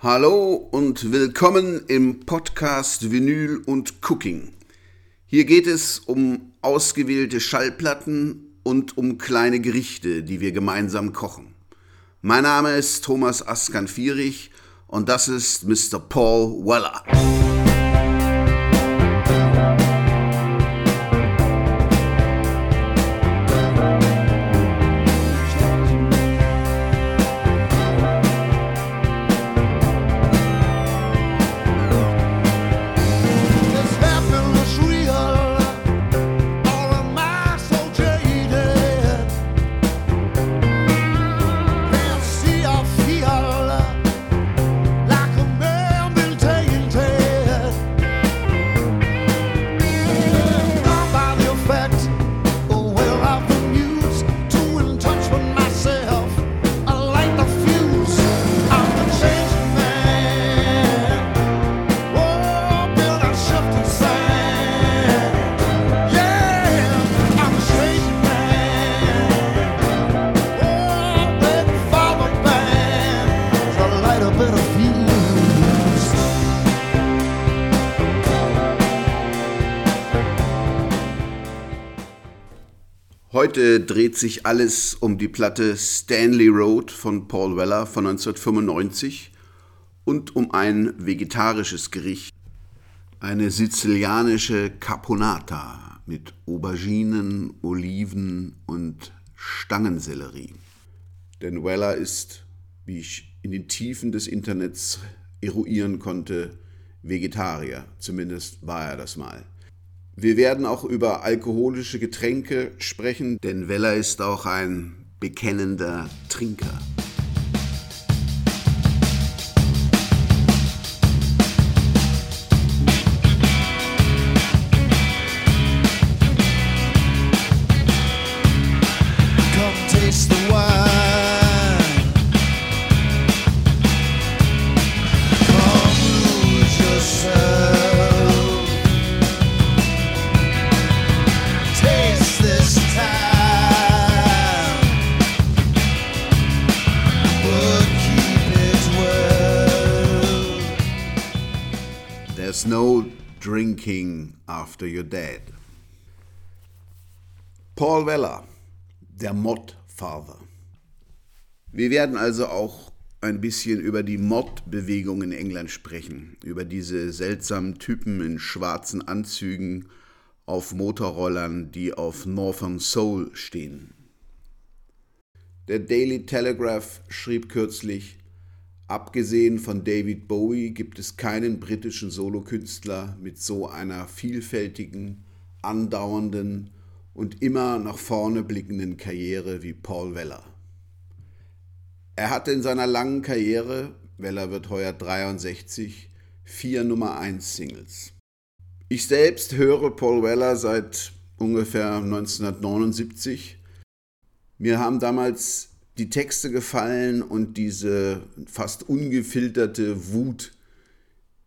Hallo und willkommen im Podcast Vinyl und Cooking. Hier geht es um ausgewählte Schallplatten und um kleine Gerichte, die wir gemeinsam kochen. Mein Name ist Thomas Askan-Fierich und das ist Mr. Paul Weller. Sich alles um die Platte Stanley Road von Paul Weller von 1995 und um ein vegetarisches Gericht, eine sizilianische Caponata mit Auberginen, Oliven und Stangensellerie. Denn Weller ist, wie ich in den Tiefen des Internets eruieren konnte, Vegetarier. Zumindest war er das mal. Wir werden auch über alkoholische Getränke sprechen, denn Weller ist auch ein bekennender Trinker. Drinking after you're dead. Paul Weller, der Mod-Father. Wir werden also auch ein bisschen über die Mod-Bewegung in England sprechen, über diese seltsamen Typen in schwarzen Anzügen auf Motorrollern, die auf Northern Soul stehen. Der Daily Telegraph schrieb kürzlich, abgesehen von David Bowie gibt es keinen britischen Solokünstler mit so einer vielfältigen, andauernden und immer nach vorne blickenden Karriere wie Paul Weller. Er hatte in seiner langen Karriere, Weller wird heuer 63, vier Nummer 1 Singles. Ich selbst höre Paul Weller seit ungefähr 1979. Mir haben damals die Texte gefallen und diese fast ungefilterte Wut,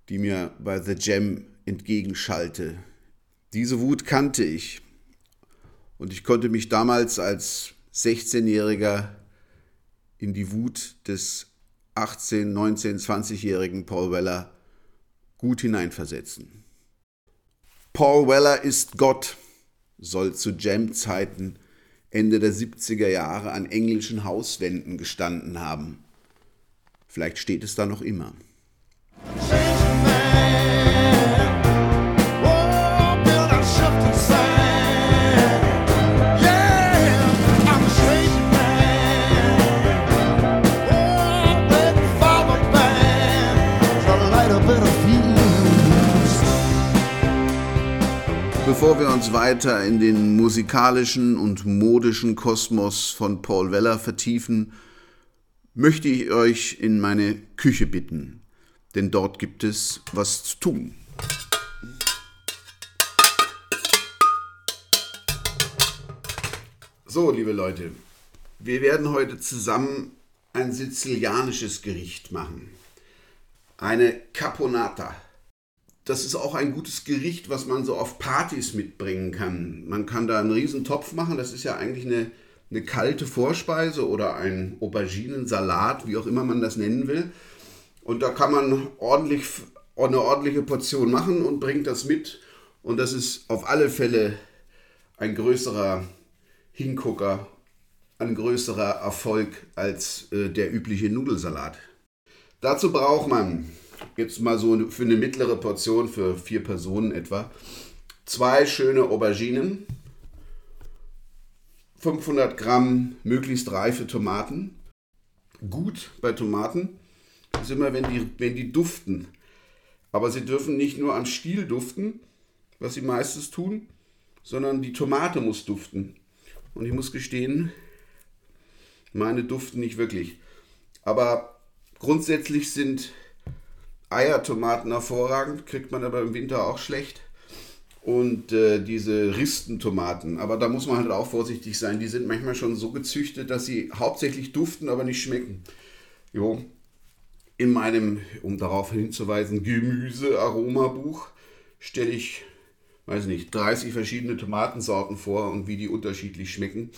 die mir bei The Jam entgegenschallte. Diese Wut kannte ich und ich konnte mich damals als 16-Jähriger in die Wut des 18, 19, 20-jährigen Paul Weller gut hineinversetzen. Paul Weller ist Gott, soll zu Jam-Zeiten Ende der 70er Jahre an englischen Hauswänden gestanden haben. Vielleicht steht es da noch immer. Bevor wir uns weiter in den musikalischen und modischen Kosmos von Paul Weller vertiefen, möchte ich euch in meine Küche bitten, denn dort gibt es was zu tun. So, liebe Leute, wir werden heute zusammen ein sizilianisches Gericht machen. Eine Caponata. Das ist auch ein gutes Gericht, was man so auf Partys mitbringen kann. Man kann da einen riesen Topf machen, das ist ja eigentlich eine, eine kalte Vorspeise oder ein Auberginensalat, wie auch immer man das nennen will. Und da kann man ordentlich, eine ordentliche Portion machen und bringt das mit. Und das ist auf alle Fälle ein größerer Hingucker, ein größerer Erfolg als äh, der übliche Nudelsalat. Dazu braucht man jetzt mal so für eine mittlere Portion für vier Personen etwa zwei schöne Auberginen, 500 Gramm möglichst reife Tomaten. Gut bei Tomaten ist immer, wenn die, wenn die duften. Aber sie dürfen nicht nur am Stiel duften, was sie meistens tun, sondern die Tomate muss duften. Und ich muss gestehen, meine duften nicht wirklich. Aber grundsätzlich sind Eiertomaten hervorragend, kriegt man aber im Winter auch schlecht. Und äh, diese Ristentomaten, aber da muss man halt auch vorsichtig sein, die sind manchmal schon so gezüchtet, dass sie hauptsächlich duften, aber nicht schmecken. Jo. In meinem, um darauf hinzuweisen, Gemüse-Aromabuch stelle ich weiß nicht, 30 verschiedene Tomatensorten vor und wie die unterschiedlich schmecken.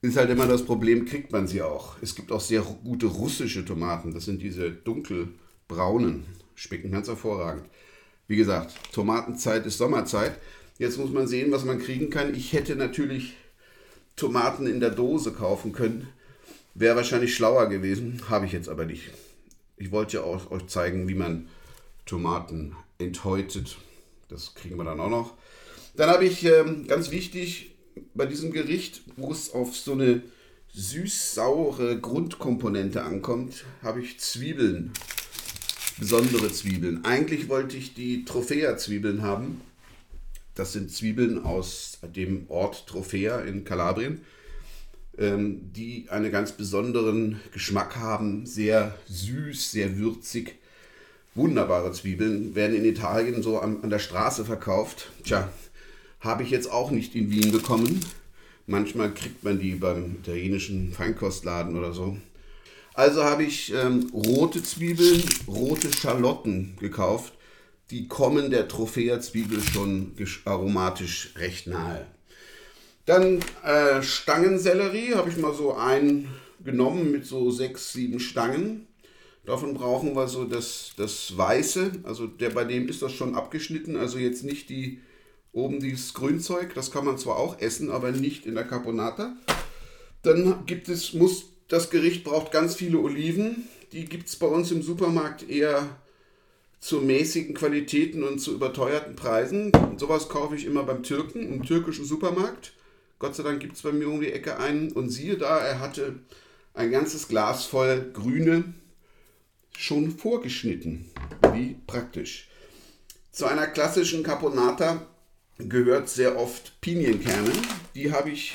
Ist halt immer das Problem, kriegt man sie auch. Es gibt auch sehr gute russische Tomaten. Das sind diese dunkelbraunen. Schmecken ganz hervorragend. Wie gesagt, Tomatenzeit ist Sommerzeit. Jetzt muss man sehen, was man kriegen kann. Ich hätte natürlich Tomaten in der Dose kaufen können. Wäre wahrscheinlich schlauer gewesen. Habe ich jetzt aber nicht. Ich wollte ja auch euch zeigen, wie man Tomaten enthäutet. Das kriegen wir dann auch noch. Dann habe ich ähm, ganz wichtig bei diesem Gericht, wo es auf so eine süß-saure Grundkomponente ankommt, habe ich Zwiebeln. Besondere Zwiebeln. Eigentlich wollte ich die Tropea-Zwiebeln haben. Das sind Zwiebeln aus dem Ort Tropea in Kalabrien, ähm, die einen ganz besonderen Geschmack haben. Sehr süß, sehr würzig. Wunderbare Zwiebeln werden in Italien so an, an der Straße verkauft. Tja, habe ich jetzt auch nicht in Wien bekommen. Manchmal kriegt man die beim italienischen Feinkostladen oder so. Also habe ich ähm, rote Zwiebeln, rote Schalotten gekauft. Die kommen der Trophäa-Zwiebel schon aromatisch recht nahe. Dann äh, Stangensellerie habe ich mal so einen genommen mit so sechs, sieben Stangen. Davon brauchen wir so das, das Weiße, also der bei dem ist das schon abgeschnitten, also jetzt nicht die oben dieses Grünzeug, das kann man zwar auch essen, aber nicht in der Carbonata. Dann gibt es, muss, das Gericht braucht ganz viele Oliven, die gibt es bei uns im Supermarkt eher zu mäßigen Qualitäten und zu überteuerten Preisen. Und sowas kaufe ich immer beim Türken, im türkischen Supermarkt. Gott sei Dank gibt es bei mir um die Ecke einen und siehe da, er hatte ein ganzes Glas voll grüne schon vorgeschnitten. Wie praktisch. Zu einer klassischen Caponata gehört sehr oft Pinienkerne. Die habe ich,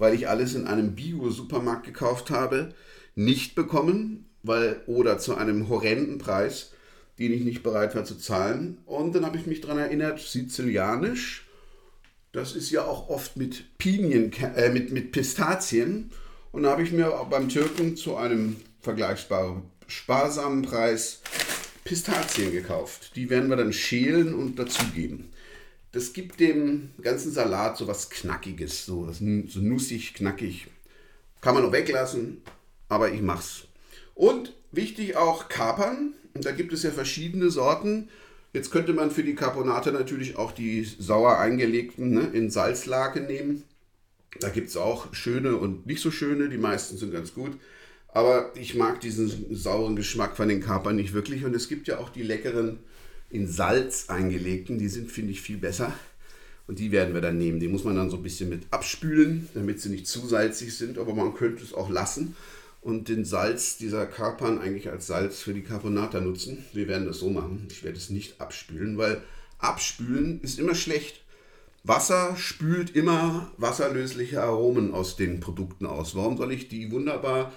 weil ich alles in einem Bio-Supermarkt gekauft habe, nicht bekommen, weil oder zu einem horrenden Preis, den ich nicht bereit war zu zahlen. Und dann habe ich mich daran erinnert, sizilianisch, das ist ja auch oft mit Pinien, äh, mit, mit Pistazien. Und da habe ich mir beim Türken zu einem vergleichbaren sparsamen Preis Pistazien gekauft. Die werden wir dann schälen und dazugeben. Das gibt dem ganzen Salat so was Knackiges, so, so nussig, knackig. Kann man auch weglassen, aber ich mach's. Und wichtig auch Kapern. Und da gibt es ja verschiedene Sorten. Jetzt könnte man für die Carbonate natürlich auch die sauer eingelegten ne, in Salzlake nehmen. Da gibt es auch schöne und nicht so schöne. Die meisten sind ganz gut. Aber ich mag diesen sauren Geschmack von den Kapern nicht wirklich. Und es gibt ja auch die leckeren in Salz eingelegten. Die sind, finde ich, viel besser. Und die werden wir dann nehmen. Die muss man dann so ein bisschen mit abspülen, damit sie nicht zu salzig sind. Aber man könnte es auch lassen und den Salz dieser Kapern eigentlich als Salz für die Carbonata nutzen. Wir werden das so machen. Ich werde es nicht abspülen, weil abspülen ist immer schlecht. Wasser spült immer wasserlösliche Aromen aus den Produkten aus. Warum soll ich die wunderbar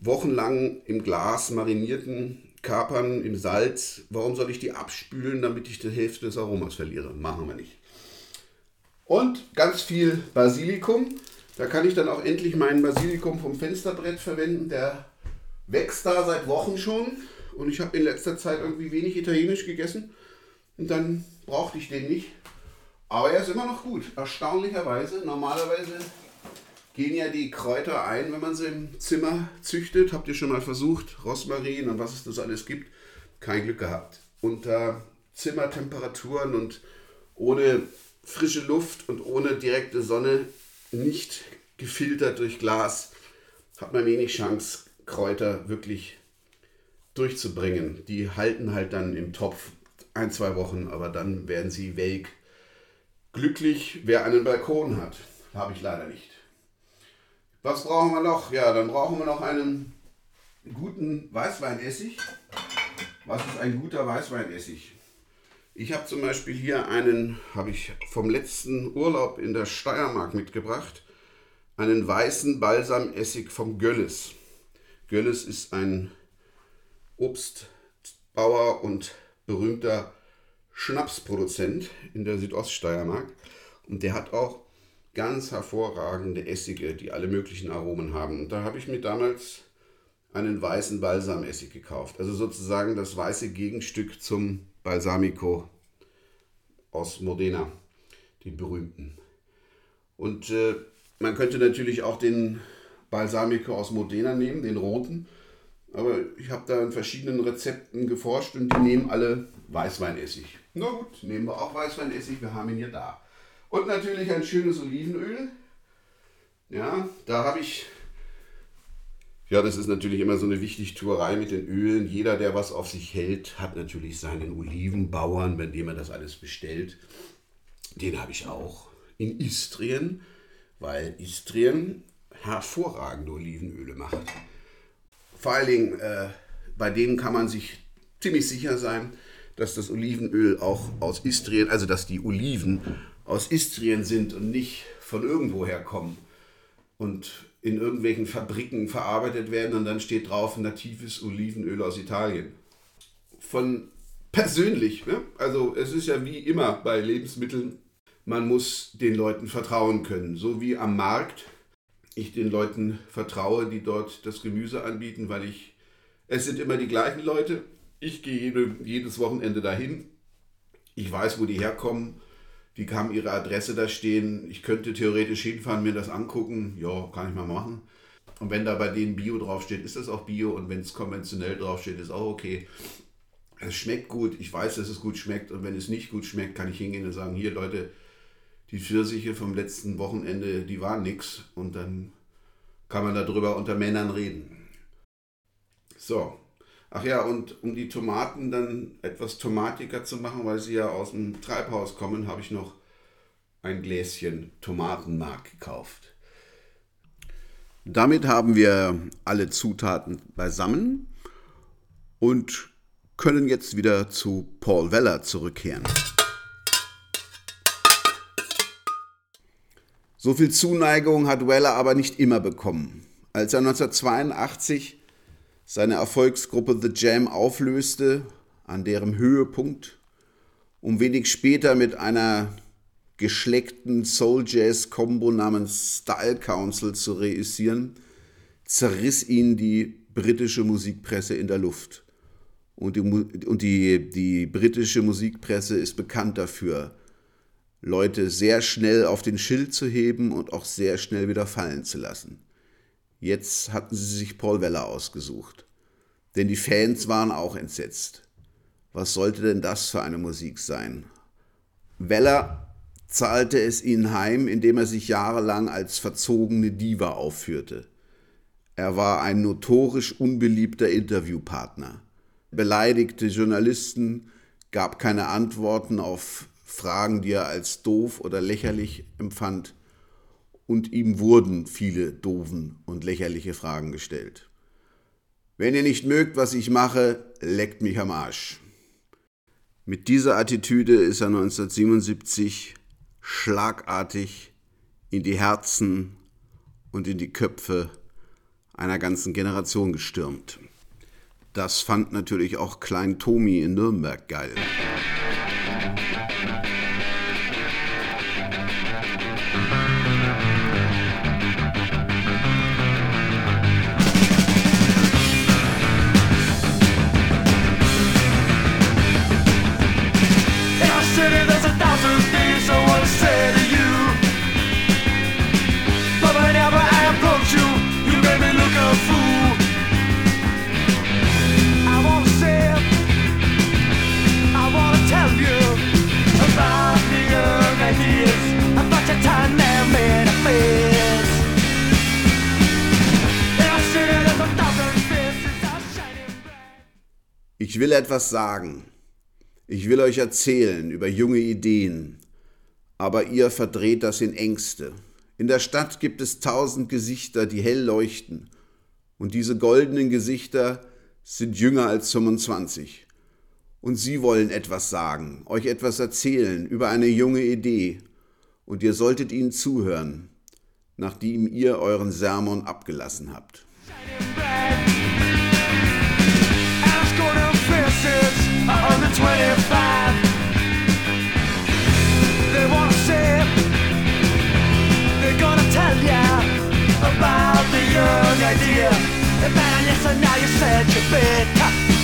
wochenlang im Glas marinierten Kapern im Salz, warum soll ich die abspülen, damit ich die Hälfte des Aromas verliere? Machen wir nicht. Und ganz viel Basilikum. Da kann ich dann auch endlich meinen Basilikum vom Fensterbrett verwenden. Der wächst da seit Wochen schon. Und ich habe in letzter Zeit irgendwie wenig Italienisch gegessen. Und dann brauchte ich den nicht. Aber er ist immer noch gut. Erstaunlicherweise. Normalerweise gehen ja die Kräuter ein, wenn man sie im Zimmer züchtet. Habt ihr schon mal versucht? Rosmarin und was es das alles gibt. kein Glück gehabt. Unter Zimmertemperaturen und ohne frische Luft und ohne direkte Sonne, nicht gefiltert durch Glas, hat man wenig Chance, Kräuter wirklich durchzubringen. Die halten halt dann im Topf ein, zwei Wochen, aber dann werden sie welk. Glücklich, wer einen Balkon hat. Habe ich leider nicht. Was brauchen wir noch? Ja, dann brauchen wir noch einen guten Weißweinessig. Was ist ein guter Weißweinessig? Ich habe zum Beispiel hier einen, habe ich vom letzten Urlaub in der Steiermark mitgebracht, einen weißen Balsamessig vom Gölles. Gölles ist ein Obstbauer und berühmter Schnapsproduzent in der Südoststeiermark. Und der hat auch ganz hervorragende Essige, die alle möglichen Aromen haben. Und da habe ich mir damals einen weißen Balsamessig gekauft. Also sozusagen das weiße Gegenstück zum Balsamico aus Modena, den berühmten. Und äh, man könnte natürlich auch den Balsamico aus Modena nehmen, den roten. Aber ich habe da in verschiedenen Rezepten geforscht und die nehmen alle Weißweinessig. Na gut, nehmen wir auch Weißweinessig, wir haben ihn hier da. Und natürlich ein schönes Olivenöl. Ja, da habe ich ja, das ist natürlich immer so eine Wichtigtuerei mit den Ölen. Jeder, der was auf sich hält, hat natürlich seinen Olivenbauern, bei dem er das alles bestellt. Den habe ich auch in Istrien, weil Istrien hervorragende Olivenöle macht. Vor allen Dingen, äh, bei denen kann man sich ziemlich sicher sein, dass das Olivenöl auch aus Istrien, also dass die Oliven aus Istrien sind und nicht von irgendwoher kommen. Und in irgendwelchen Fabriken verarbeitet werden und dann steht drauf natives Olivenöl aus Italien. Von persönlich, ne? also es ist ja wie immer bei Lebensmitteln, man muss den Leuten vertrauen können, so wie am Markt ich den Leuten vertraue, die dort das Gemüse anbieten, weil ich, es sind immer die gleichen Leute, ich gehe jede, jedes Wochenende dahin, ich weiß, wo die herkommen die haben ihre Adresse da stehen. Ich könnte theoretisch hinfahren, mir das angucken. Ja, kann ich mal machen. Und wenn da bei denen Bio draufsteht, ist das auch Bio. Und wenn es konventionell draufsteht, ist auch okay. Es schmeckt gut. Ich weiß, dass es gut schmeckt. Und wenn es nicht gut schmeckt, kann ich hingehen und sagen, hier Leute, die Pfirsiche vom letzten Wochenende, die waren nix. Und dann kann man darüber unter Männern reden. So, Ach ja, und um die Tomaten dann etwas tomatiger zu machen, weil sie ja aus dem Treibhaus kommen, habe ich noch ein Gläschen Tomatenmark gekauft. Damit haben wir alle Zutaten beisammen und können jetzt wieder zu Paul Weller zurückkehren. So viel Zuneigung hat Weller aber nicht immer bekommen. Als er 1982 seine Erfolgsgruppe The Jam auflöste, an deren Höhepunkt, um wenig später mit einer geschleckten Soul-Jazz-Kombo namens Style Council zu reüssieren, zerriss ihn die britische Musikpresse in der Luft. Und, die, und die, die britische Musikpresse ist bekannt dafür, Leute sehr schnell auf den Schild zu heben und auch sehr schnell wieder fallen zu lassen. Jetzt hatten sie sich Paul Weller ausgesucht. Denn die Fans waren auch entsetzt. Was sollte denn das für eine Musik sein? Weller zahlte es ihnen heim, indem er sich jahrelang als verzogene Diva aufführte. Er war ein notorisch unbeliebter Interviewpartner, beleidigte Journalisten, gab keine Antworten auf Fragen, die er als doof oder lächerlich empfand und ihm wurden viele doofen und lächerliche Fragen gestellt. Wenn ihr nicht mögt, was ich mache, leckt mich am Arsch. Mit dieser Attitüde ist er 1977 schlagartig in die Herzen und in die Köpfe einer ganzen Generation gestürmt. Das fand natürlich auch Klein Tomi in Nürnberg geil. Ich will etwas sagen. Ich will euch erzählen über junge Ideen, aber ihr verdreht das in Ängste. In der Stadt gibt es tausend Gesichter, die hell leuchten, und diese goldenen Gesichter sind jünger als 25. Und sie wollen etwas sagen, euch etwas erzählen über eine junge Idee, und ihr solltet ihnen zuhören, nachdem ihr euren Sermon abgelassen habt. About the young idea, If man, yes, I know you said you're bitter.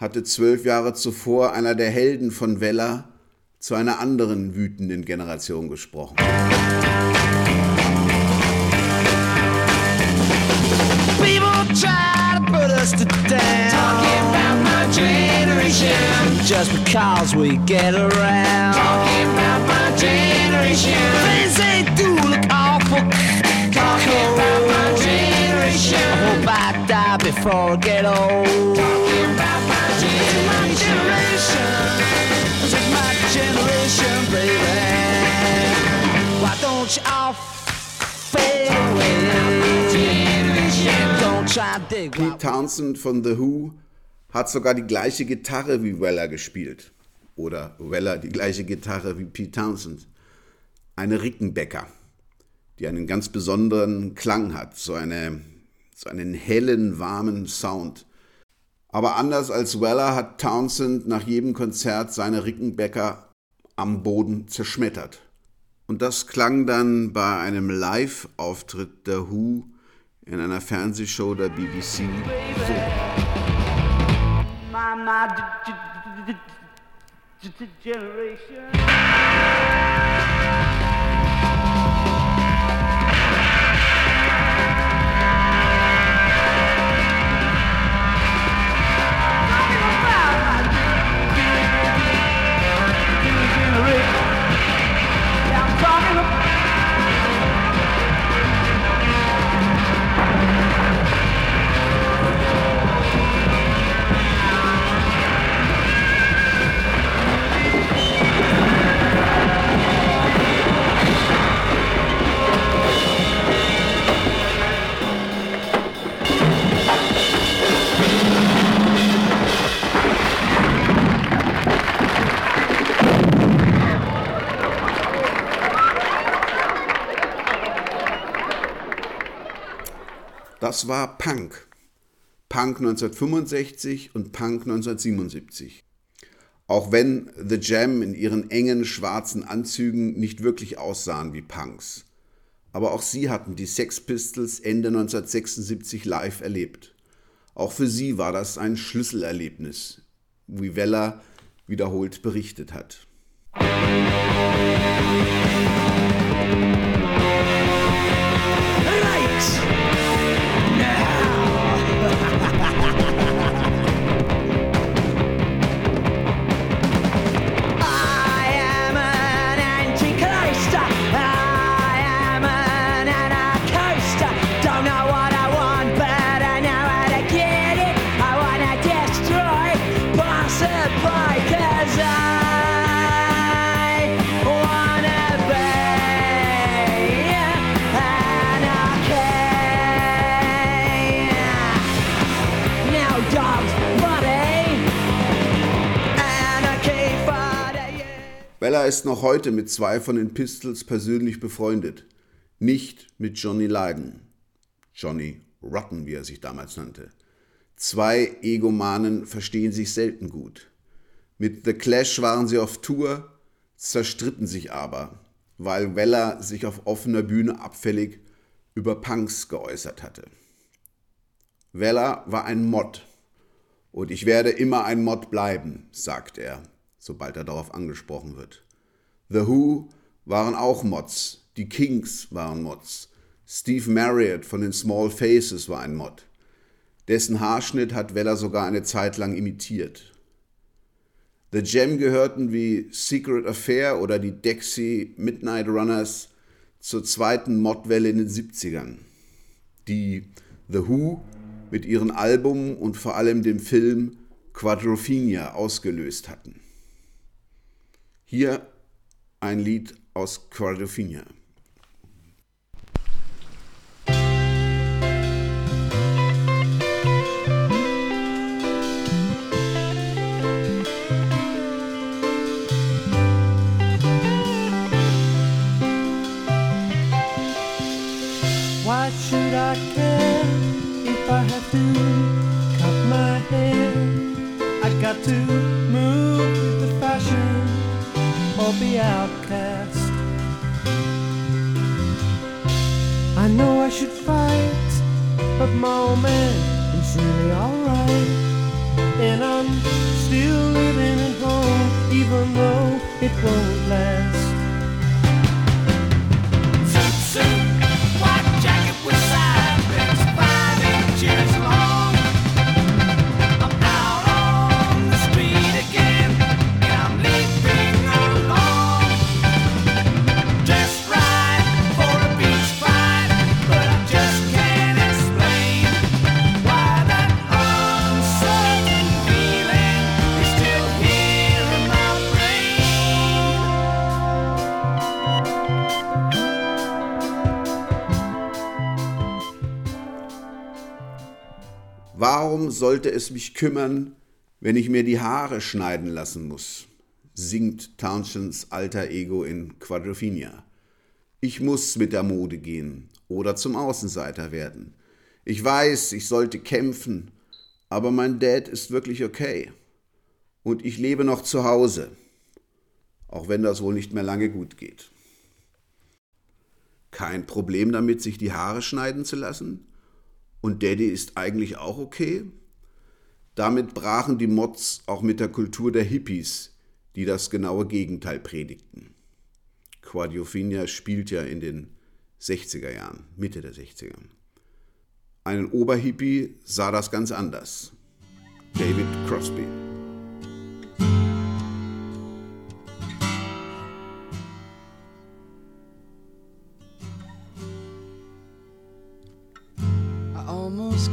Hatte zwölf Jahre zuvor einer der Helden von Weller zu einer anderen wütenden Generation gesprochen. Just because we get around. Talking about my generation. Things they do look awful die before I get old Talking about my Pete Townsend von The Who hat sogar die gleiche Gitarre wie Weller gespielt. Oder Weller die gleiche Gitarre wie Pete Townsend. Eine Rickenbacker, die einen ganz besonderen Klang hat, so, eine, so einen hellen, warmen Sound. Aber anders als Weller hat Townsend nach jedem Konzert seine Rickenbacker am Boden zerschmettert. Und das klang dann bei einem Live-Auftritt der Who in einer Fernsehshow der BBC so. Generation. Das war Punk. Punk 1965 und Punk 1977. Auch wenn The Jam in ihren engen schwarzen Anzügen nicht wirklich aussahen wie Punks. Aber auch sie hatten die Sex Pistols Ende 1976 live erlebt. Auch für sie war das ein Schlüsselerlebnis, wie Weller wiederholt berichtet hat. Weller ist noch heute mit zwei von den Pistols persönlich befreundet. Nicht mit Johnny Lydon. Johnny Rotten, wie er sich damals nannte. Zwei Egomanen verstehen sich selten gut. Mit The Clash waren sie auf Tour, zerstritten sich aber, weil Weller sich auf offener Bühne abfällig über Punks geäußert hatte. Weller war ein Mod. Und ich werde immer ein Mod bleiben, sagt er sobald er darauf angesprochen wird. The Who waren auch Mods, die Kings waren Mods, Steve Marriott von den Small Faces war ein Mod. Dessen Haarschnitt hat Weller sogar eine Zeit lang imitiert. The Jam gehörten wie Secret Affair oder die Dexy Midnight Runners zur zweiten Modwelle in den 70ern, die The Who mit ihren Album und vor allem dem Film Quadrophenia ausgelöst hatten. Hier ein Lied aus Quadrophenia. Why should I care if I have to cut my hair? I got to outcast. I know I should fight, but my old man is really alright. And I'm still living at home, even though it won't last. Warum sollte es mich kümmern, wenn ich mir die Haare schneiden lassen muss? singt Townshends alter Ego in Quadrophenia. Ich muss mit der Mode gehen oder zum Außenseiter werden. Ich weiß, ich sollte kämpfen, aber mein Dad ist wirklich okay. Und ich lebe noch zu Hause, auch wenn das wohl nicht mehr lange gut geht. Kein Problem damit, sich die Haare schneiden zu lassen? Und Daddy ist eigentlich auch okay? Damit brachen die Mods auch mit der Kultur der Hippies, die das genaue Gegenteil predigten. Quadrophenia spielt ja in den 60er Jahren, Mitte der 60er. Ein Oberhippie sah das ganz anders. David Crosby.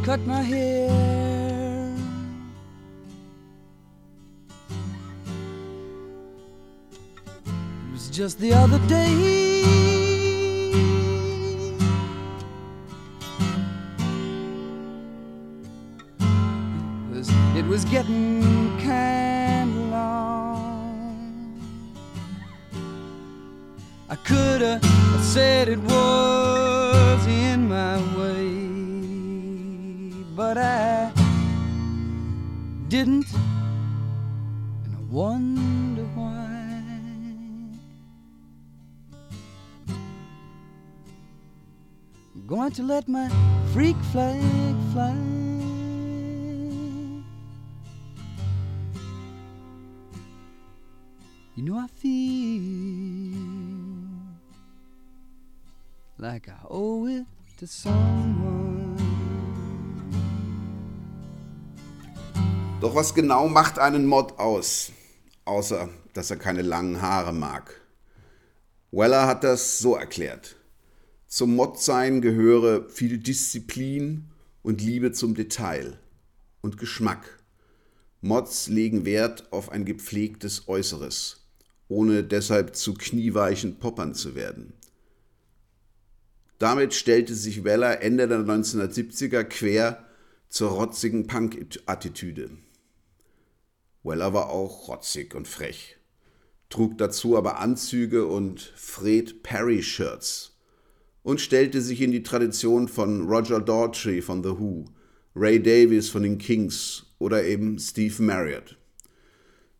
Cut my hair. It was just the other day. It was, it was getting kind of long. I could have said it was but I didn't, and I wonder why. I'm going to let my freak flag fly. You know, I feel like I owe it to someone. Doch was genau macht einen Mod aus? Außer, dass er keine langen Haare mag. Weller hat das so erklärt. Zum Mod-Sein gehöre viel Disziplin und Liebe zum Detail und Geschmack. Mods legen Wert auf ein gepflegtes Äußeres, ohne deshalb zu knieweichen Poppern zu werden. Damit stellte sich Weller Ende der 1970er quer zur rotzigen Punk-Attitüde. Weller war auch rotzig und frech, trug dazu aber Anzüge und Fred Perry-Shirts und stellte sich in die Tradition von Roger Daughtry von The Who, Ray Davies von den Kings oder eben Steve Marriott.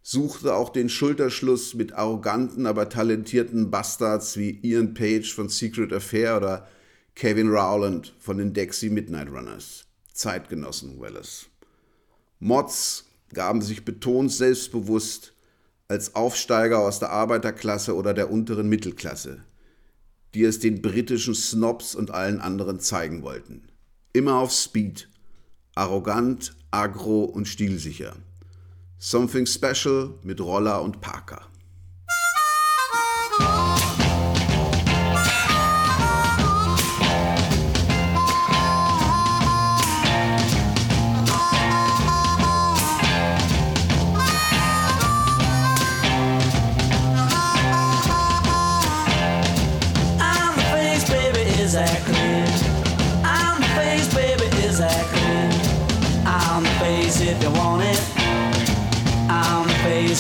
Suchte auch den Schulterschluss mit arroganten, aber talentierten Bastards wie Ian Page von Secret Affair oder Kevin Rowland von den Dexy Midnight Runners. Zeitgenossen Welles. Mods gaben sich betont selbstbewusst als Aufsteiger aus der Arbeiterklasse oder der unteren Mittelklasse, die es den britischen Snobs und allen anderen zeigen wollten. Immer auf Speed, arrogant, agro und stilsicher. Something Special mit Roller und Parker.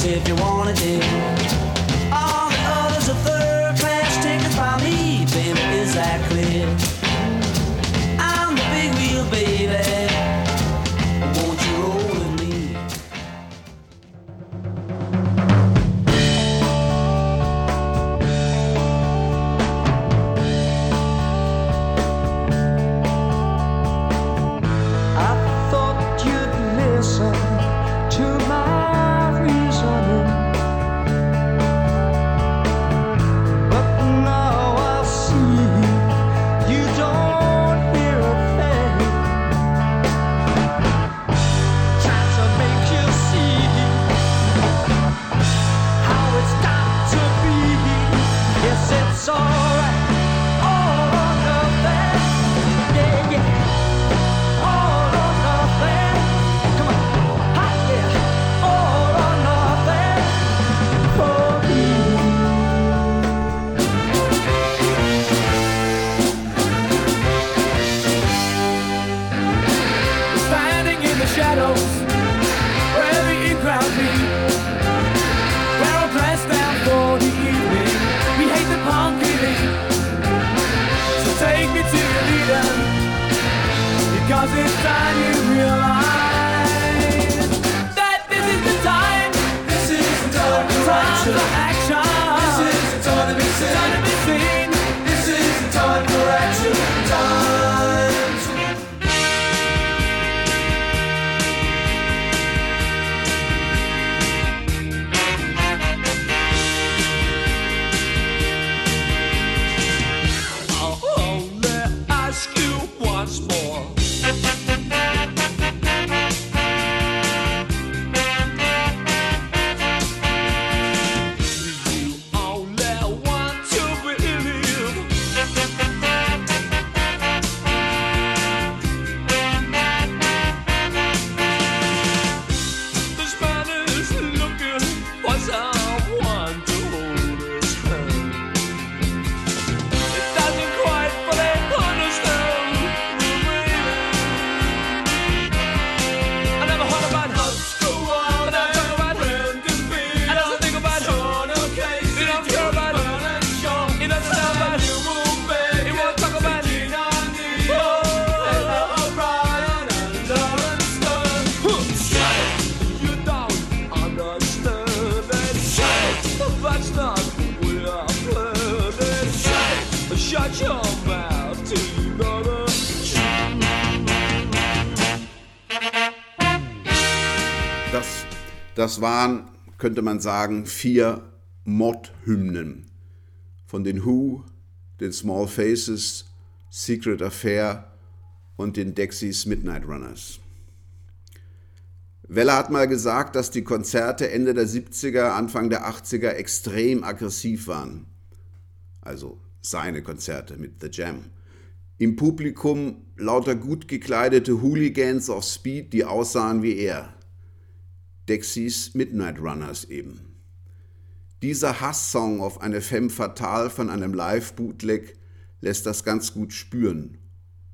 if you wanna do. waren, könnte man sagen, vier Mod-Hymnen. von den Who, den Small Faces, Secret Affair und den Dexys Midnight Runners. Weller hat mal gesagt, dass die Konzerte Ende der 70er, Anfang der 80er extrem aggressiv waren. Also seine Konzerte mit The Jam. Im Publikum lauter gut gekleidete Hooligans of Speed, die aussahen wie er. Dexys Midnight Runners eben. Dieser Hasssong auf eine Femme Fatale von einem Live-Bootleg lässt das ganz gut spüren,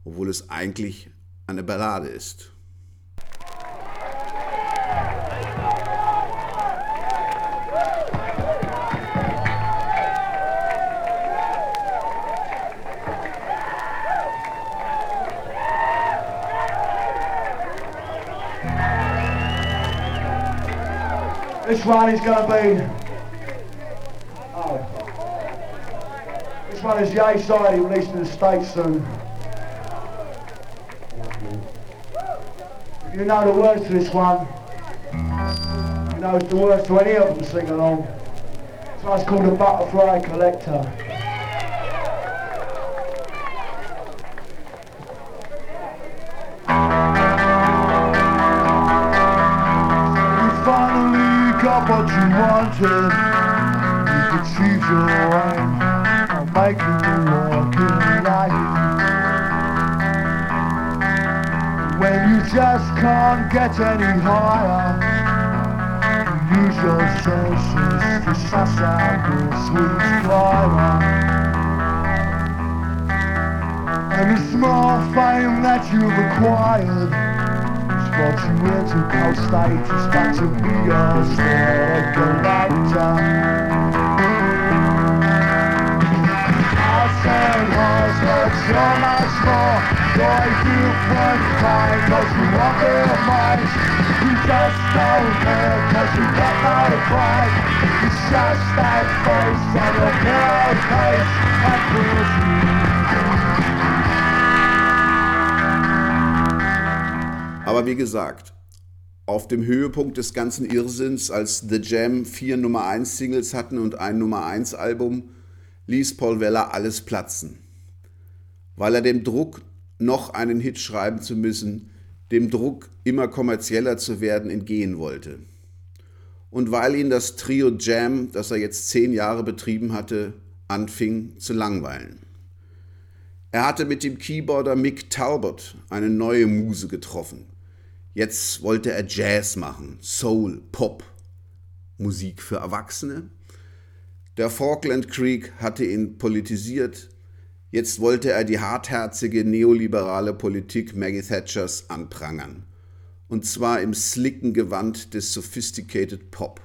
obwohl es eigentlich eine Ballade ist. This one is going to be. Oh. This one is the A side, it'll released in the States soon. If you know the words to this one, you know the words to any of them sing along. So it's called The Butterfly Collector. You wanted. You could choose your own. I'll make you walk light. When you just can't get any higher, use your senses to suss out the sweet climber. And the small fame that you've acquired brought you into cold status Got to be a sort of character I said was but so much more Boy, you weren't kind Cause you want their minds You just don't care Cause you got no pride. It's just that face And your proud face. That fools Aber wie gesagt, auf dem Höhepunkt des ganzen Irrsinns, als The Jam vier Nummer 1 Singles hatten und ein Nummer 1 Album, ließ Paul Weller alles platzen. Weil er dem Druck, noch einen Hit schreiben zu müssen, dem Druck, immer kommerzieller zu werden, entgehen wollte. Und weil ihn das Trio Jam, das er jetzt zehn Jahre betrieben hatte, anfing zu langweilen. Er hatte mit dem Keyboarder Mick Talbot eine neue Muse getroffen. Jetzt wollte er Jazz machen, Soul, Pop, Musik für Erwachsene. Der Falkland Creek hatte ihn politisiert. Jetzt wollte er die hartherzige neoliberale Politik Maggie Thatchers anprangern. Und zwar im slicken Gewand des Sophisticated Pop.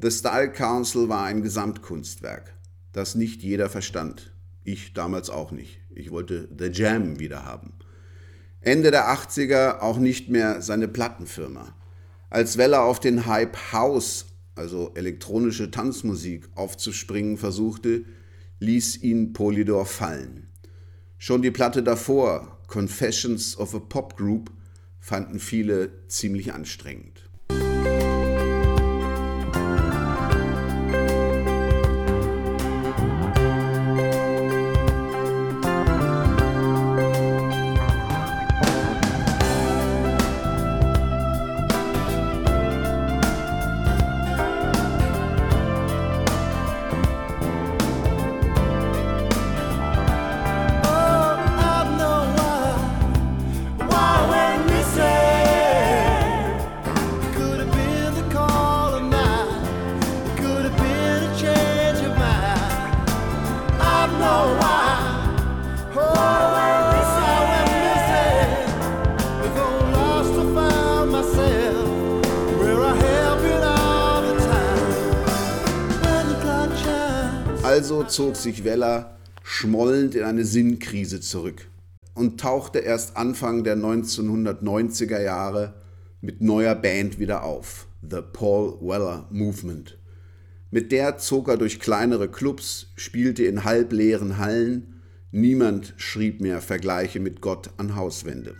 The Style Council war ein Gesamtkunstwerk, das nicht jeder verstand. Ich damals auch nicht. Ich wollte The Jam wieder haben. Ende der 80er auch nicht mehr seine Plattenfirma. Als Weller auf den Hype House, also elektronische Tanzmusik, aufzuspringen versuchte, ließ ihn Polydor fallen. Schon die Platte davor, Confessions of a Pop Group, fanden viele ziemlich anstrengend. Zog sich Weller schmollend in eine Sinnkrise zurück und tauchte erst Anfang der 1990er Jahre mit neuer Band wieder auf, The Paul Weller Movement. Mit der zog er durch kleinere Clubs, spielte in halbleeren Hallen, niemand schrieb mehr Vergleiche mit Gott an Hauswände.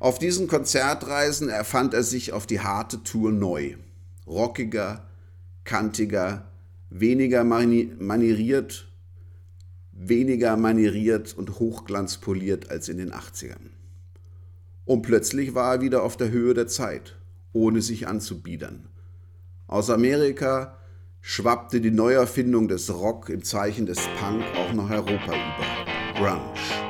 Auf diesen Konzertreisen erfand er sich auf die harte Tour neu. Rockiger, kantiger, weniger mani manieriert, weniger manieriert und hochglanzpoliert als in den 80ern. Und plötzlich war er wieder auf der Höhe der Zeit, ohne sich anzubiedern. Aus Amerika schwappte die Neuerfindung des Rock im Zeichen des Punk auch nach Europa über. Grunge.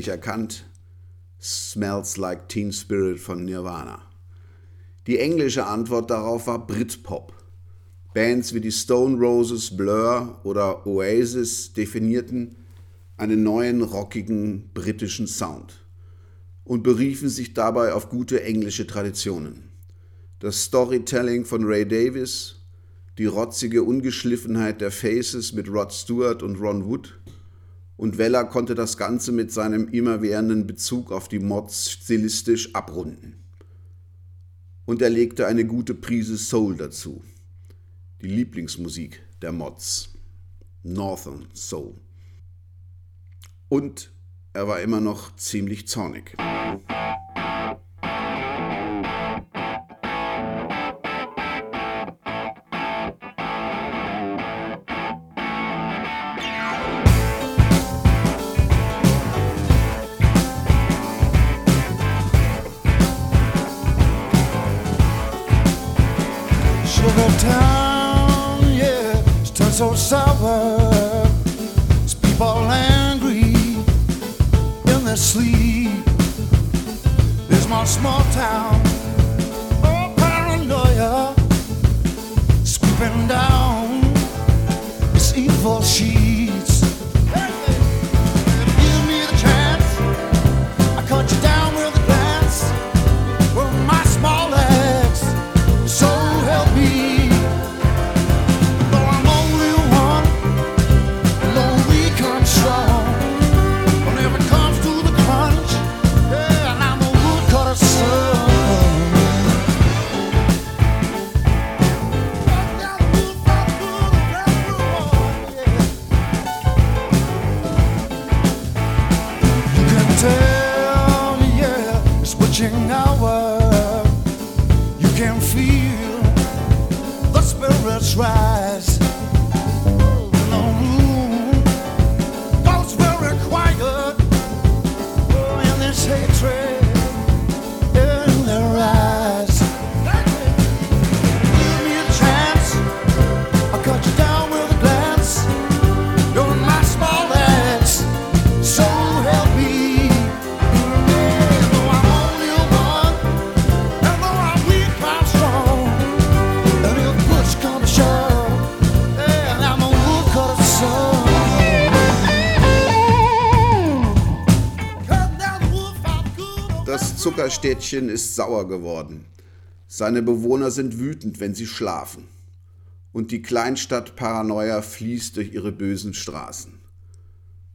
Sicherlich erkannt. Smells Like Teen Spirit von Nirvana. Die englische Antwort darauf war Britpop. Bands wie die Stone Roses, Blur oder Oasis definierten einen neuen rockigen britischen Sound und beriefen sich dabei auf gute englische Traditionen. Das Storytelling von Ray Davis, die rotzige Ungeschliffenheit der Faces mit Rod Stewart und Ron Wood und Weller konnte das Ganze mit seinem immerwährenden Bezug auf die Mods stilistisch abrunden. Und er legte eine gute Prise Soul dazu. Die Lieblingsmusik der Mods. Northern Soul. Und er war immer noch ziemlich zornig. down this evil She. Das Zuckerstädtchen ist sauer geworden. Seine Bewohner sind wütend, wenn sie schlafen. Und die Kleinstadt Paranoia fließt durch ihre bösen Straßen.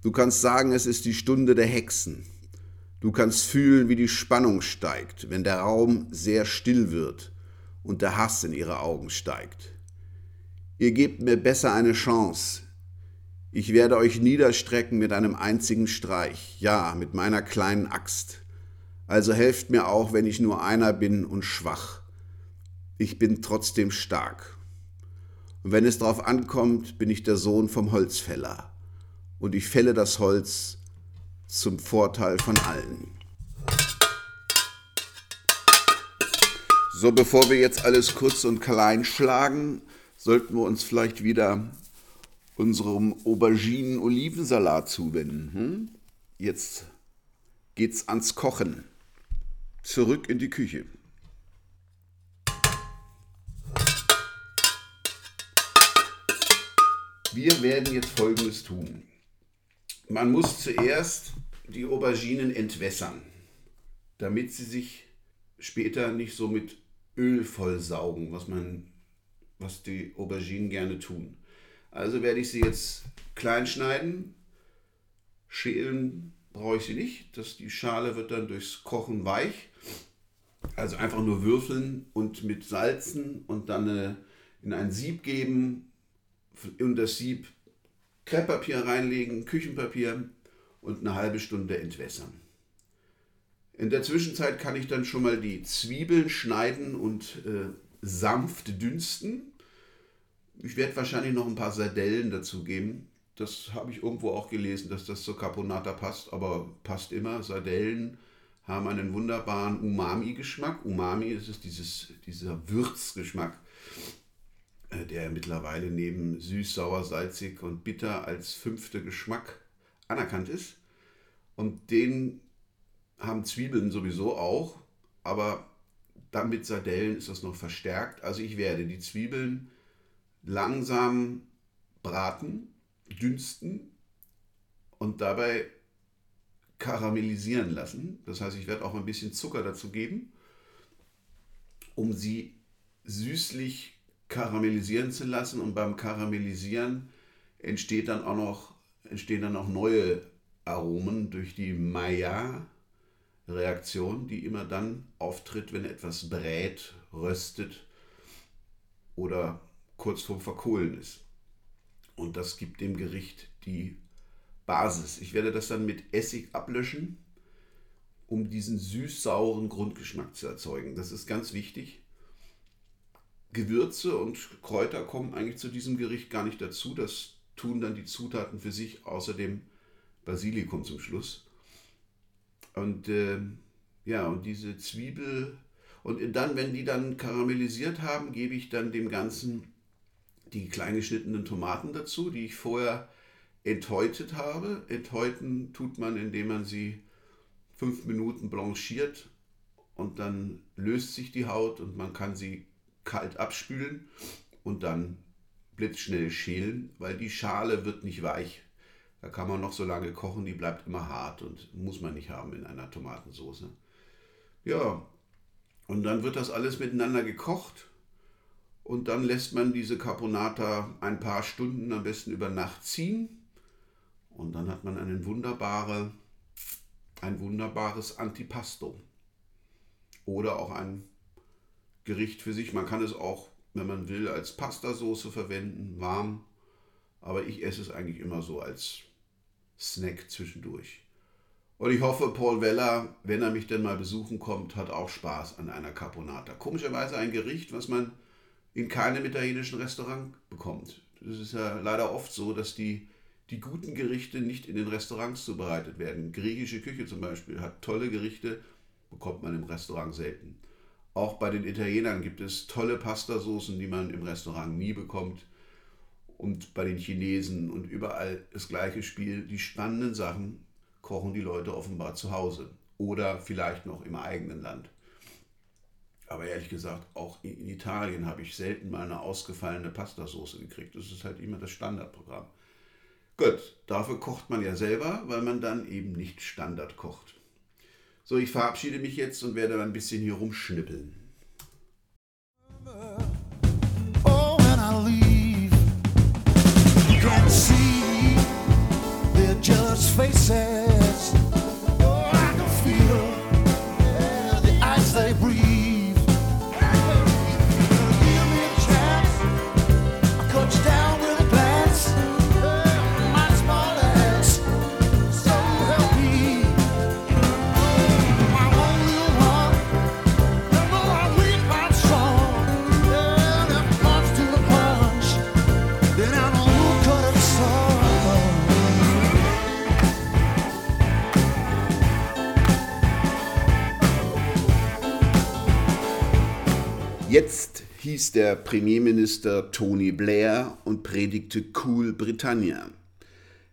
Du kannst sagen, es ist die Stunde der Hexen. Du kannst fühlen, wie die Spannung steigt, wenn der Raum sehr still wird und der Hass in ihre Augen steigt. Ihr gebt mir besser eine Chance. Ich werde euch niederstrecken mit einem einzigen Streich, ja, mit meiner kleinen Axt. Also helft mir auch, wenn ich nur einer bin und schwach. Ich bin trotzdem stark. Und wenn es darauf ankommt, bin ich der Sohn vom Holzfäller. Und ich fälle das Holz zum Vorteil von allen. So, bevor wir jetzt alles kurz und klein schlagen, sollten wir uns vielleicht wieder unserem Auberginen-Olivensalat zuwenden. Hm? Jetzt geht's ans Kochen. Zurück in die Küche. Wir werden jetzt Folgendes tun. Man muss zuerst die Auberginen entwässern, damit sie sich später nicht so mit Öl vollsaugen, was man, was die Auberginen gerne tun. Also werde ich sie jetzt klein schneiden. Schälen brauche ich sie nicht. Das, die Schale wird dann durchs Kochen weich. Also einfach nur würfeln und mit salzen und dann äh, in ein Sieb geben und das Sieb Krepppapier reinlegen, Küchenpapier und eine halbe Stunde entwässern. In der Zwischenzeit kann ich dann schon mal die Zwiebeln schneiden und äh, sanft dünsten. Ich werde wahrscheinlich noch ein paar Sardellen dazu geben. Das habe ich irgendwo auch gelesen, dass das zur Caponata passt, aber passt immer. Sardellen haben einen wunderbaren Umami-Geschmack. Umami ist dieses, dieser Würzgeschmack, äh, der mittlerweile neben süß, sauer, salzig und bitter als fünfter Geschmack anerkannt ist. Und den haben Zwiebeln sowieso auch, aber dann mit Sardellen ist das noch verstärkt. Also ich werde die Zwiebeln langsam braten, dünsten und dabei karamellisieren lassen. Das heißt, ich werde auch ein bisschen Zucker dazu geben, um sie süßlich karamellisieren zu lassen. Und beim Karamellisieren entsteht dann auch noch, entstehen dann auch neue Aromen durch die Maillard-Reaktion, die immer dann auftritt, wenn etwas brät, röstet oder kurz vorm Verkohlen ist. Und das gibt dem Gericht die Basis. Ich werde das dann mit Essig ablöschen, um diesen süß-sauren Grundgeschmack zu erzeugen. Das ist ganz wichtig. Gewürze und Kräuter kommen eigentlich zu diesem Gericht gar nicht dazu. Das tun dann die Zutaten für sich, außerdem Basilikum zum Schluss. Und äh, ja, und diese Zwiebel. Und dann, wenn die dann karamellisiert haben, gebe ich dann dem Ganzen die klein geschnittenen Tomaten dazu, die ich vorher enthäutet habe. Enthäuten tut man, indem man sie fünf Minuten blanchiert und dann löst sich die Haut und man kann sie kalt abspülen und dann blitzschnell schälen, weil die Schale wird nicht weich. Da kann man noch so lange kochen, die bleibt immer hart und muss man nicht haben in einer Tomatensauce. Ja, und dann wird das alles miteinander gekocht und dann lässt man diese Carbonata ein paar Stunden, am besten über Nacht ziehen. Und dann hat man einen wunderbare, ein wunderbares Antipasto. Oder auch ein Gericht für sich. Man kann es auch, wenn man will, als Pastasauce verwenden, warm. Aber ich esse es eigentlich immer so als Snack zwischendurch. Und ich hoffe, Paul Weller, wenn er mich denn mal besuchen kommt, hat auch Spaß an einer Carbonata. Komischerweise ein Gericht, was man in keinem italienischen Restaurant bekommt. Das ist ja leider oft so, dass die, die guten Gerichte nicht in den Restaurants zubereitet werden. Griechische Küche zum Beispiel hat tolle Gerichte, bekommt man im Restaurant selten. Auch bei den Italienern gibt es tolle Pastasoßen, die man im Restaurant nie bekommt. Und bei den Chinesen und überall das gleiche Spiel. Die spannenden Sachen kochen die Leute offenbar zu Hause oder vielleicht noch im eigenen Land. Aber ehrlich gesagt, auch in Italien habe ich selten mal eine ausgefallene Pastasauce gekriegt. Das ist halt immer das Standardprogramm. Gut, dafür kocht man ja selber, weil man dann eben nicht Standard kocht. So, ich verabschiede mich jetzt und werde ein bisschen hier rumschnippeln. Oh, when I leave, you can see they're just faces. Jetzt hieß der Premierminister Tony Blair und predigte Cool Britannia.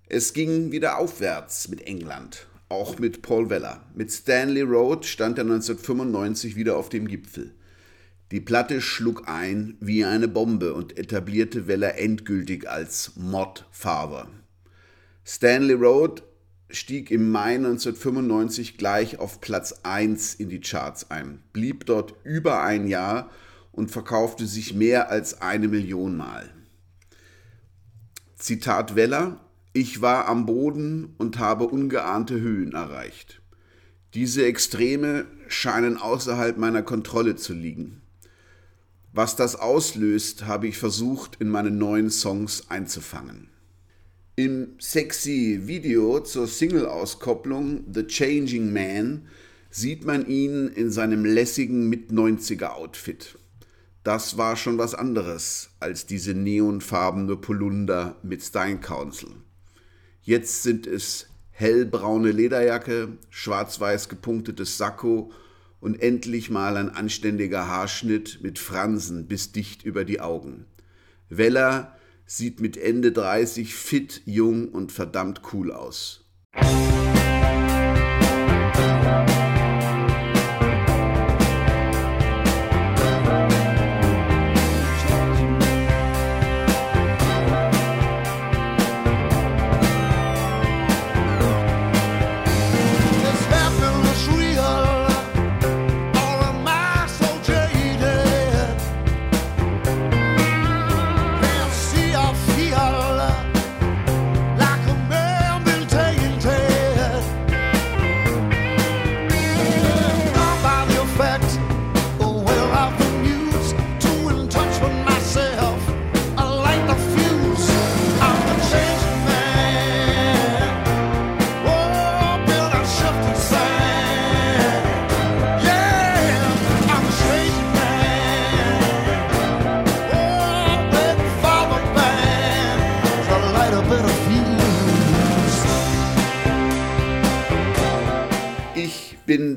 Es ging wieder aufwärts mit England, auch mit Paul Weller. Mit Stanley Road stand er 1995 wieder auf dem Gipfel. Die Platte schlug ein wie eine Bombe und etablierte Weller endgültig als Mod Father. Stanley Road stieg im Mai 1995 gleich auf Platz 1 in die Charts ein, blieb dort über ein Jahr und verkaufte sich mehr als eine Million Mal. Zitat Weller, ich war am Boden und habe ungeahnte Höhen erreicht. Diese Extreme scheinen außerhalb meiner Kontrolle zu liegen. Was das auslöst, habe ich versucht, in meine neuen Songs einzufangen. Im sexy Video zur Single-Auskopplung The Changing Man sieht man ihn in seinem lässigen Mit-90er-Outfit. Das war schon was anderes als diese neonfarbene Polunder mit Stein Council. Jetzt sind es hellbraune Lederjacke, schwarz-weiß gepunktetes Sakko und endlich mal ein anständiger Haarschnitt mit Fransen bis dicht über die Augen. Weller sieht mit Ende 30 fit, jung und verdammt cool aus.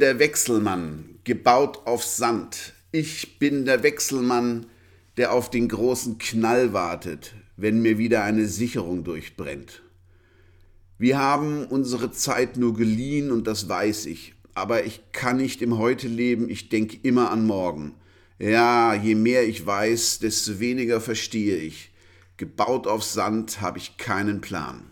Der Wechselmann, gebaut auf Sand. Ich bin der Wechselmann, der auf den großen Knall wartet, wenn mir wieder eine Sicherung durchbrennt. Wir haben unsere Zeit nur geliehen und das weiß ich. Aber ich kann nicht im Heute leben, ich denke immer an morgen. Ja, je mehr ich weiß, desto weniger verstehe ich. Gebaut auf Sand habe ich keinen Plan.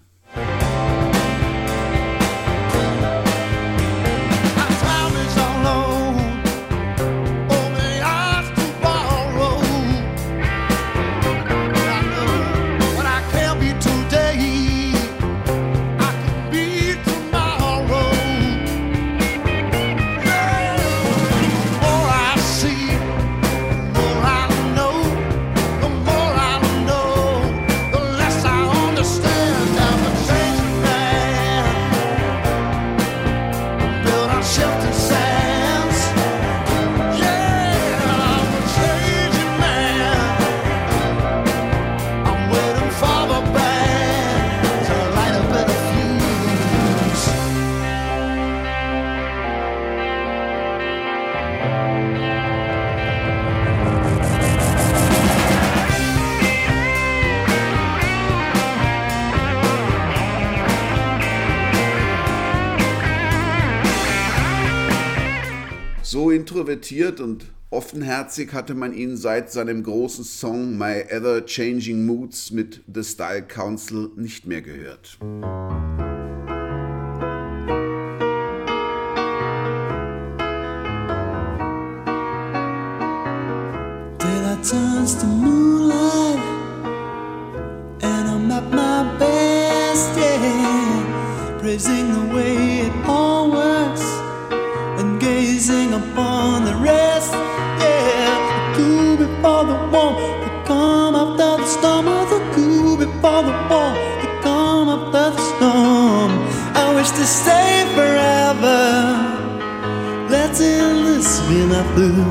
Introvertiert und offenherzig hatte man ihn seit seinem großen Song My Ever Changing Moods mit The Style Council nicht mehr gehört. Turns to moonlight, and I'm at my best, yeah. Praising the way it all works, and gazing upon to stay forever letting this be my blue.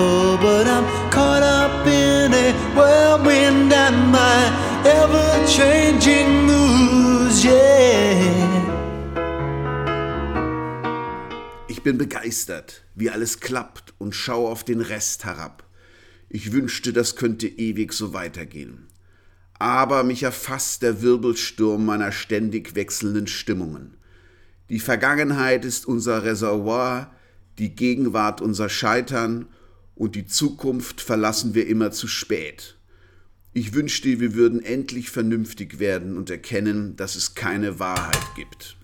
Oh, but I'm caught up in a whirlwind and my ever changing moods, yeah. Ich bin begeistert, wie alles klappt und schaue auf den Rest herab. Ich wünschte, das könnte ewig so weitergehen. Aber mich erfasst der Wirbelsturm meiner ständig wechselnden Stimmungen. Die Vergangenheit ist unser Reservoir, die Gegenwart unser Scheitern und die Zukunft verlassen wir immer zu spät. Ich wünschte, wir würden endlich vernünftig werden und erkennen, dass es keine Wahrheit gibt.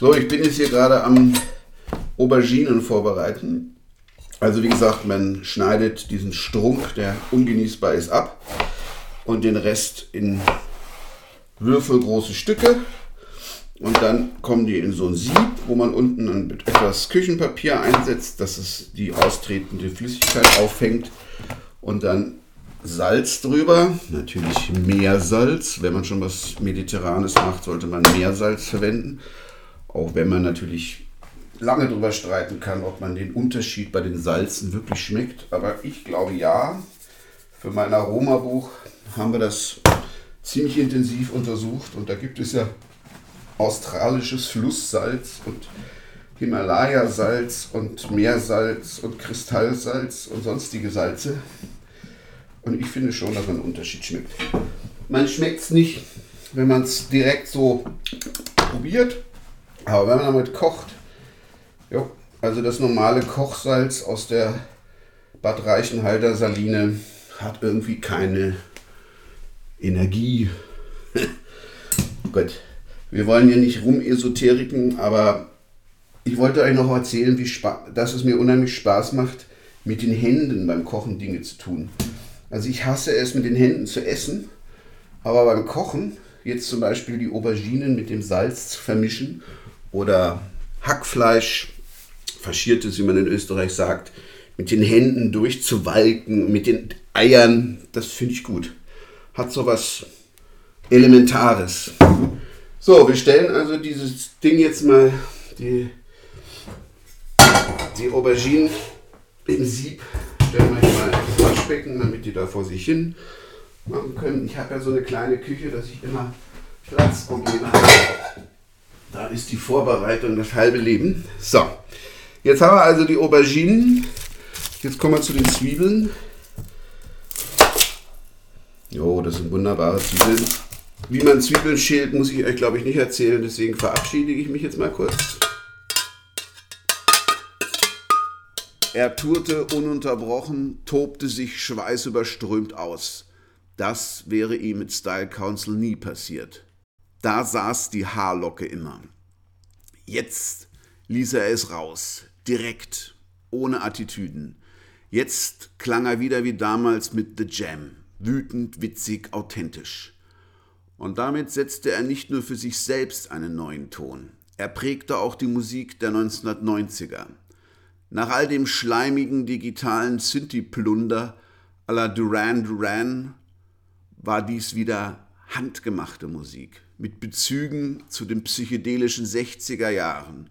So, ich bin jetzt hier gerade am Auberginen vorbereiten. Also wie gesagt, man schneidet diesen Strunk, der ungenießbar ist, ab und den Rest in würfelgroße Stücke. Und dann kommen die in so ein Sieb, wo man unten mit etwas Küchenpapier einsetzt, dass es die austretende Flüssigkeit auffängt. Und dann Salz drüber, natürlich Meersalz. Wenn man schon was Mediterranes macht, sollte man Meersalz verwenden. Auch wenn man natürlich lange darüber streiten kann, ob man den Unterschied bei den Salzen wirklich schmeckt. Aber ich glaube ja. Für mein Aromabuch haben wir das ziemlich intensiv untersucht und da gibt es ja australisches Flusssalz und Himalaya-Salz und Meersalz und Kristallsalz und sonstige Salze. Und ich finde schon, dass einen Unterschied schmeckt. Man schmeckt es nicht, wenn man es direkt so probiert, aber wenn man damit kocht, jo, also das normale Kochsalz aus der Bad Reichenhalter Saline hat irgendwie keine Energie. Gut, wir wollen hier nicht rumesoteriken, aber ich wollte euch noch erzählen, wie dass es mir unheimlich Spaß macht, mit den Händen beim Kochen Dinge zu tun. Also ich hasse es, mit den Händen zu essen, aber beim Kochen, jetzt zum Beispiel die Auberginen mit dem Salz zu vermischen oder Hackfleisch, faschiertes, wie man in Österreich sagt, mit den Händen durchzuwalken, mit den Eiern, das finde ich gut. Hat so was Elementares. So, wir stellen also dieses Ding jetzt mal, die, die Auberginen im Sieb, stellen wir mal ins Waschbecken, damit die da vor sich hin machen können. Ich habe ja so eine kleine Küche, dass ich immer Platzprobleme habe. Da ist die Vorbereitung das halbe Leben. So, jetzt haben wir also die Auberginen. Jetzt kommen wir zu den Zwiebeln. Jo, das sind wunderbare Zwiebeln. Wie man Zwiebeln schält, muss ich euch, glaube ich, nicht erzählen. Deswegen verabschiede ich mich jetzt mal kurz. Er tourte ununterbrochen, tobte sich schweißüberströmt aus. Das wäre ihm mit Style Council nie passiert. Da saß die Haarlocke immer. Jetzt ließ er es raus, direkt, ohne Attitüden. Jetzt klang er wieder wie damals mit The Jam, wütend, witzig, authentisch. Und damit setzte er nicht nur für sich selbst einen neuen Ton, er prägte auch die Musik der 1990er. Nach all dem schleimigen digitalen Synthi-Plunder à la Duran Duran war dies wieder handgemachte Musik mit Bezügen zu den psychedelischen 60er Jahren,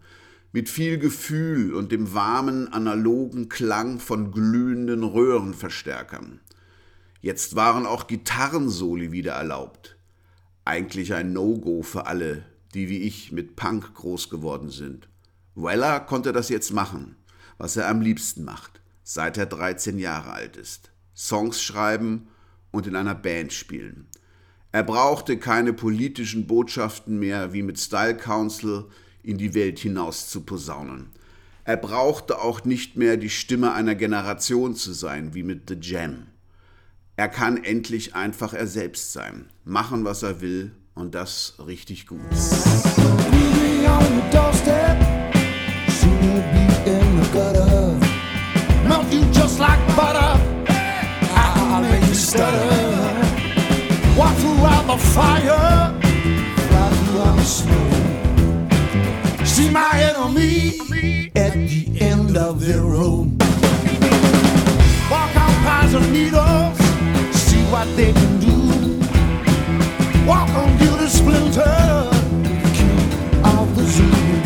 mit viel Gefühl und dem warmen analogen Klang von glühenden Röhrenverstärkern. Jetzt waren auch Gitarrensoli wieder erlaubt. Eigentlich ein No-Go für alle, die wie ich mit Punk groß geworden sind. Weller konnte das jetzt machen, was er am liebsten macht, seit er 13 Jahre alt ist. Songs schreiben und in einer Band spielen. Er brauchte keine politischen Botschaften mehr, wie mit Style Council in die Welt hinaus zu posaunen. Er brauchte auch nicht mehr die Stimme einer Generation zu sein, wie mit The Jam. Er kann endlich einfach er selbst sein, machen, was er will und das richtig gut. Walk on piles of needles, what they can do. Walk on you the splinter, king of the zoo.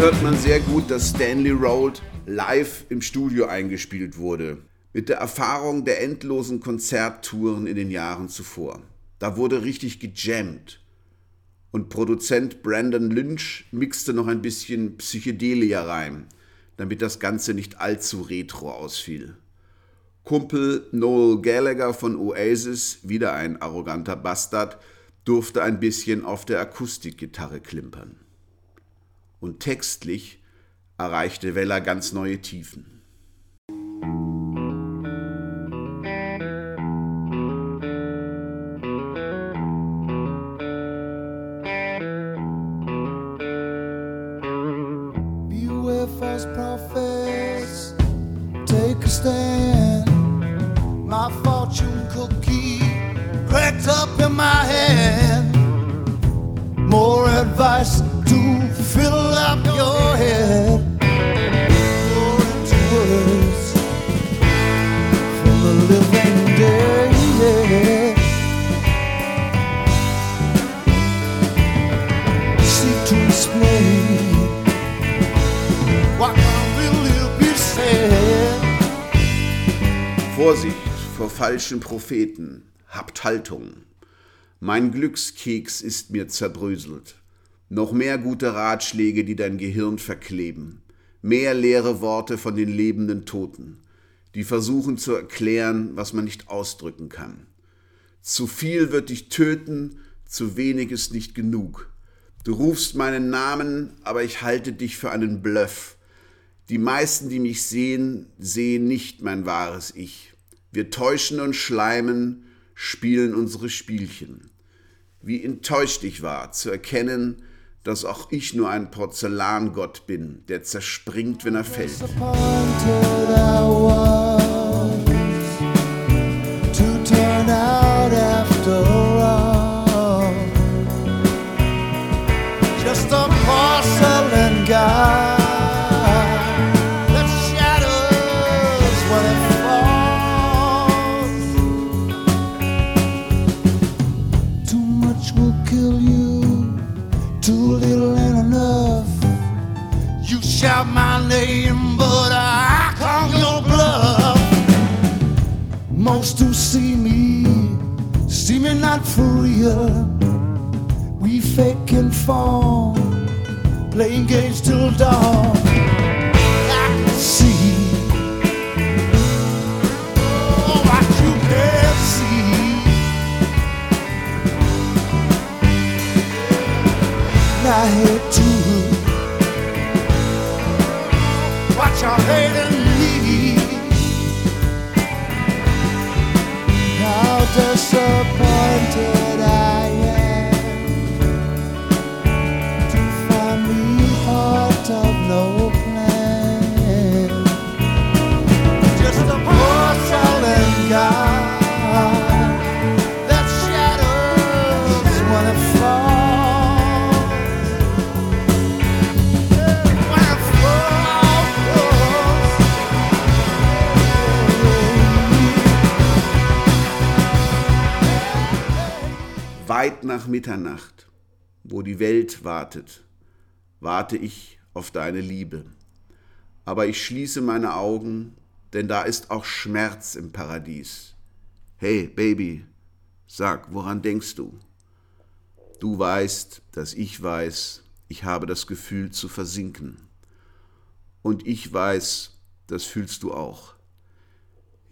Hört man sehr gut, dass Stanley Rold live im Studio eingespielt wurde. Mit der Erfahrung der endlosen Konzerttouren in den Jahren zuvor. Da wurde richtig gejammt. Und Produzent Brandon Lynch mixte noch ein bisschen Psychedelia rein, damit das Ganze nicht allzu retro ausfiel. Kumpel Noel Gallagher von Oasis, wieder ein arroganter Bastard, durfte ein bisschen auf der Akustikgitarre klimpern und textlich erreichte Weller ganz neue Tiefen. Cracked up in my hand. More advice fill up your head. More into words from the living dead. Seek to explain what really be said. Vorsicht vor falschen Propheten, habt Haltung. Mein Glückskeks ist mir zerbröselt. Noch mehr gute Ratschläge, die dein Gehirn verkleben. Mehr leere Worte von den lebenden Toten, die versuchen zu erklären, was man nicht ausdrücken kann. Zu viel wird dich töten, zu wenig ist nicht genug. Du rufst meinen Namen, aber ich halte dich für einen Bluff. Die meisten, die mich sehen, sehen nicht mein wahres Ich. Wir täuschen und schleimen, spielen unsere Spielchen. Wie enttäuscht ich war, zu erkennen, dass auch ich nur ein Porzellangott bin, der zerspringt, wenn er fällt. Shout my name, but I call your bluff. Most who see me, see me not for real. We fake and fall, playing games till dawn. I can see oh, what you can't see. I hate to watch your hating me. How disappointed Weit nach Mitternacht, wo die Welt wartet, warte ich auf deine Liebe. Aber ich schließe meine Augen, denn da ist auch Schmerz im Paradies. Hey, Baby, sag, woran denkst du? Du weißt, dass ich weiß, ich habe das Gefühl zu versinken. Und ich weiß, das fühlst du auch.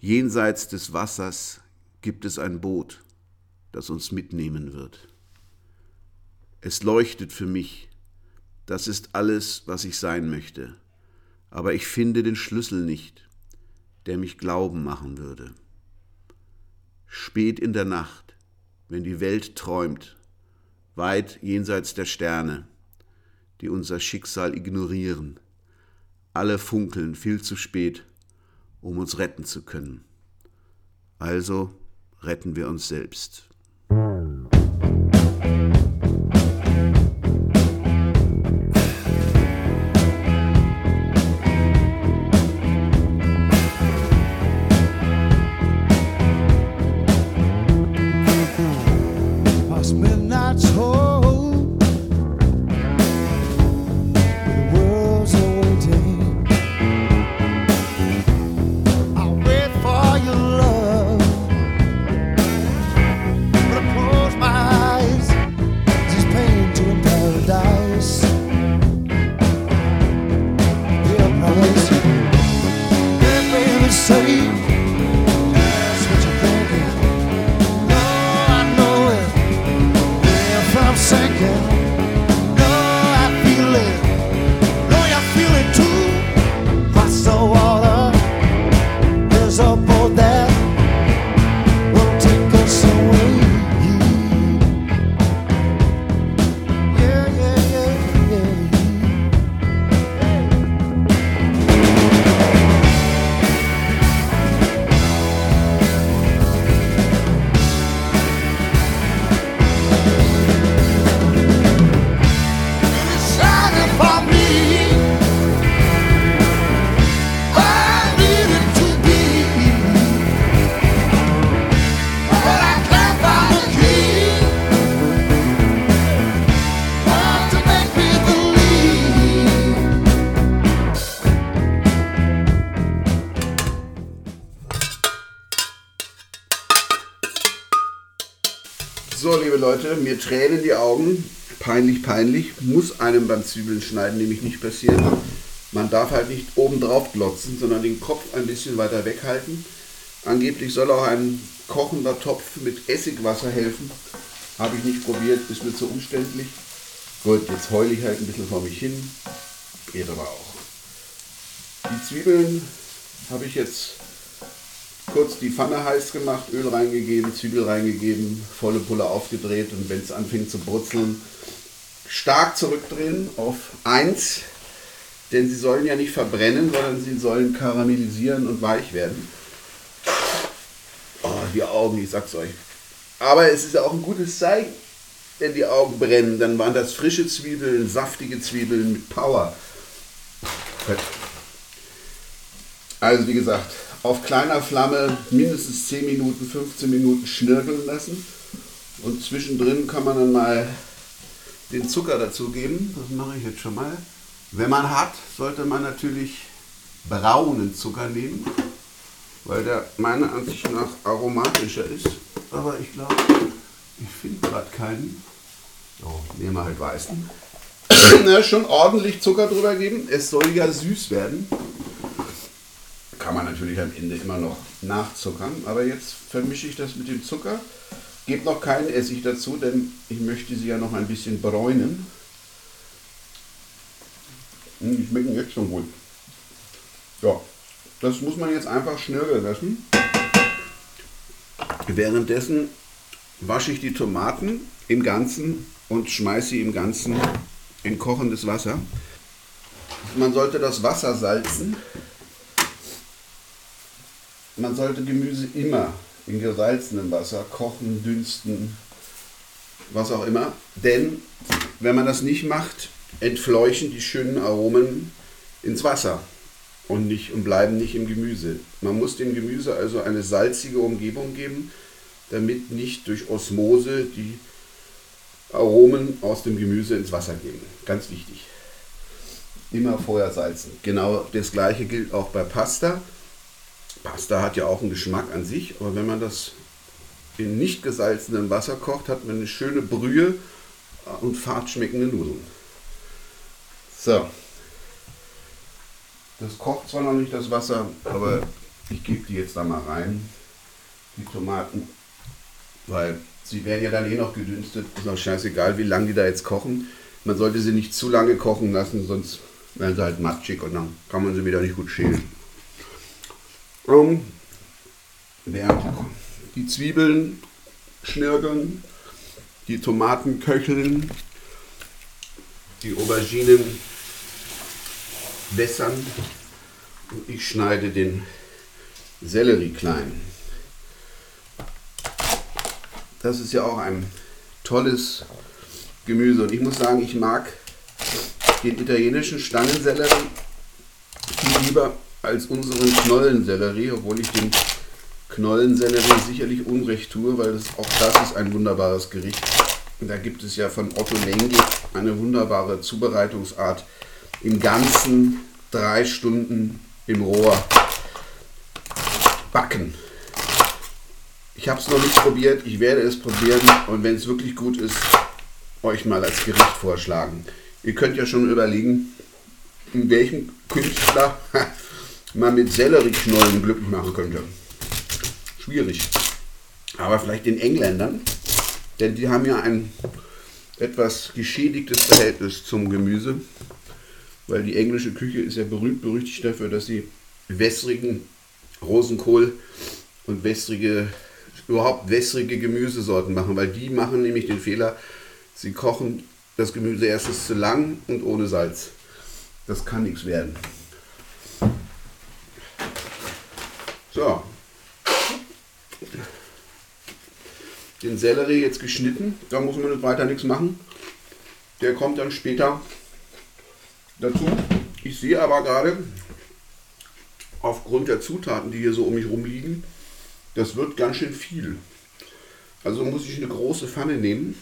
Jenseits des Wassers gibt es ein Boot, das uns mitnehmen wird. Es leuchtet für mich, das ist alles, was ich sein möchte, aber ich finde den Schlüssel nicht, der mich glauben machen würde. Spät in der Nacht, wenn die Welt träumt, weit jenseits der Sterne, die unser Schicksal ignorieren, alle funkeln viel zu spät, um uns retten zu können. Also retten wir uns selbst. Leute, mir tränen die Augen. Peinlich, peinlich. Muss einem beim Zwiebeln schneiden nämlich nicht passieren. Man darf halt nicht oben drauf glotzen, sondern den Kopf ein bisschen weiter weghalten. Angeblich soll auch ein kochender Topf mit Essigwasser helfen. Habe ich nicht probiert, ist mir zu umständlich. Gut, jetzt heule ich halt ein bisschen vor mich hin. Geht aber auch. Die Zwiebeln habe ich jetzt kurz die Pfanne heiß gemacht, Öl reingegeben, Zwiebel reingegeben, volle Pulle aufgedreht und wenn es anfängt zu brutzeln, stark zurückdrehen auf 1, denn sie sollen ja nicht verbrennen, sondern sie sollen karamellisieren und weich werden. Oh, die Augen, ich sag's euch. Aber es ist auch ein gutes Zeichen, wenn die Augen brennen, dann waren das frische Zwiebeln, saftige Zwiebeln mit Power. Also wie gesagt, auf kleiner Flamme mindestens 10 Minuten, 15 Minuten schnirgeln lassen Und zwischendrin kann man dann mal den Zucker dazugeben. Das mache ich jetzt schon mal. Wenn man hat, sollte man natürlich braunen Zucker nehmen, weil der meiner Ansicht nach aromatischer ist. Aber ich glaube, ich finde gerade keinen. So, nehmen wir halt weißen. Schon ordentlich Zucker drüber geben. Es soll ja süß werden. Kann man natürlich am Ende immer noch nachzuckern. Aber jetzt vermische ich das mit dem Zucker. Gebe noch keinen Essig dazu, denn ich möchte sie ja noch ein bisschen bräunen. Hm, Die schmecken jetzt schon gut. Ja, das muss man jetzt einfach schnürgeln lassen. Währenddessen wasche ich die Tomaten im Ganzen und schmeiße sie im Ganzen in kochendes Wasser. Man sollte das Wasser salzen. Man sollte Gemüse immer in gesalzenem Wasser kochen, dünsten, was auch immer. Denn wenn man das nicht macht, entfleuchen die schönen Aromen ins Wasser und, nicht, und bleiben nicht im Gemüse. Man muss dem Gemüse also eine salzige Umgebung geben, damit nicht durch Osmose die Aromen aus dem Gemüse ins Wasser gehen. Ganz wichtig. Immer vorher salzen. Genau das gleiche gilt auch bei Pasta. Pasta hat ja auch einen Geschmack an sich, aber wenn man das in nicht gesalzenem Wasser kocht, hat man eine schöne Brühe und fad schmeckende Nudeln. So. Das kocht zwar noch nicht das Wasser, aber ich gebe die jetzt da mal rein, die Tomaten, weil sie werden ja dann eh noch gedünstet. Ist auch scheißegal, wie lange die da jetzt kochen. Man sollte sie nicht zu lange kochen lassen, sonst werden sie halt matschig und dann kann man sie wieder nicht gut schälen. Um, während die Zwiebeln schnirgeln, die Tomaten köcheln, die Auberginen wässern und ich schneide den Sellerie klein. Das ist ja auch ein tolles Gemüse und ich muss sagen, ich mag den italienischen Stangensellerie viel lieber als unseren Knollensellerie, obwohl ich den Knollensellerie sicherlich Unrecht tue, weil das, auch das ist ein wunderbares Gericht. Da gibt es ja von Otto Lengi eine wunderbare Zubereitungsart. Im Ganzen drei Stunden im Rohr backen. Ich habe es noch nicht probiert, ich werde es probieren und wenn es wirklich gut ist, euch mal als Gericht vorschlagen. Ihr könnt ja schon überlegen, in welchem Künstler man mit Sellerieknollen glücklich machen könnte. Schwierig. Aber vielleicht den Engländern, denn die haben ja ein etwas geschädigtes Verhältnis zum Gemüse, weil die englische Küche ist ja berühmt berüchtigt dafür, dass sie wässrigen Rosenkohl und wässrige, überhaupt wässrige Gemüsesorten machen, weil die machen nämlich den Fehler, sie kochen das Gemüse erstens zu lang und ohne Salz. Das kann nichts werden. So. Den Sellerie jetzt geschnitten, da muss man weiter nichts machen. Der kommt dann später dazu. Ich sehe aber gerade, aufgrund der Zutaten, die hier so um mich rumliegen, das wird ganz schön viel. Also muss ich eine große Pfanne nehmen.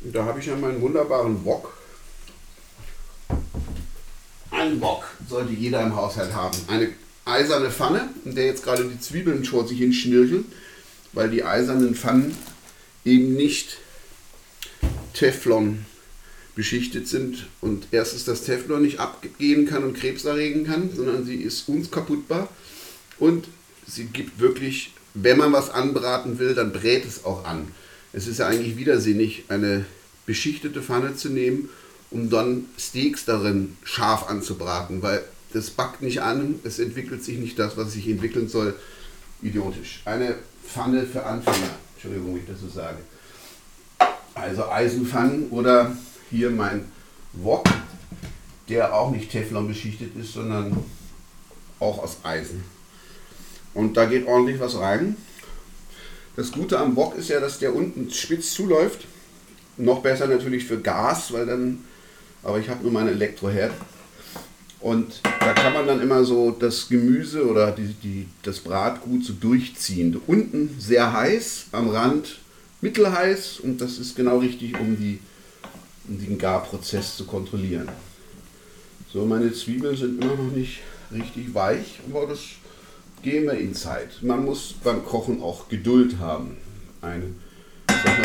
Und da habe ich ja meinen wunderbaren Wok. Ein Wok sollte jeder im Haushalt haben. Eine eiserne Pfanne, in der jetzt gerade die Zwiebeln vor sich hin schnirkeln, weil die eisernen Pfannen eben nicht Teflon beschichtet sind und erstens das Teflon nicht abgehen kann und Krebs erregen kann, sondern sie ist unkaputtbar und sie gibt wirklich, wenn man was anbraten will, dann brät es auch an. Es ist ja eigentlich widersinnig, eine beschichtete Pfanne zu nehmen, um dann Steaks darin scharf anzubraten, weil das backt nicht an, es entwickelt sich nicht das, was sich entwickeln soll. Idiotisch. Eine Pfanne für Anfänger, Entschuldigung, wie ich das so sage. Also Eisenpfannen oder hier mein Wok, der auch nicht Teflon beschichtet ist, sondern auch aus Eisen. Und da geht ordentlich was rein. Das Gute am Wok ist ja, dass der unten spitz zuläuft. Noch besser natürlich für Gas, weil dann, aber ich habe nur meinen Elektroherd. Und da kann man dann immer so das Gemüse oder die, die, das Bratgut so durchziehen. Unten sehr heiß, am Rand mittelheiß und das ist genau richtig, um, die, um den Garprozess zu kontrollieren. So, meine Zwiebeln sind immer noch nicht richtig weich, aber das gehen wir in Zeit. Man muss beim Kochen auch Geduld haben. Eine Sache,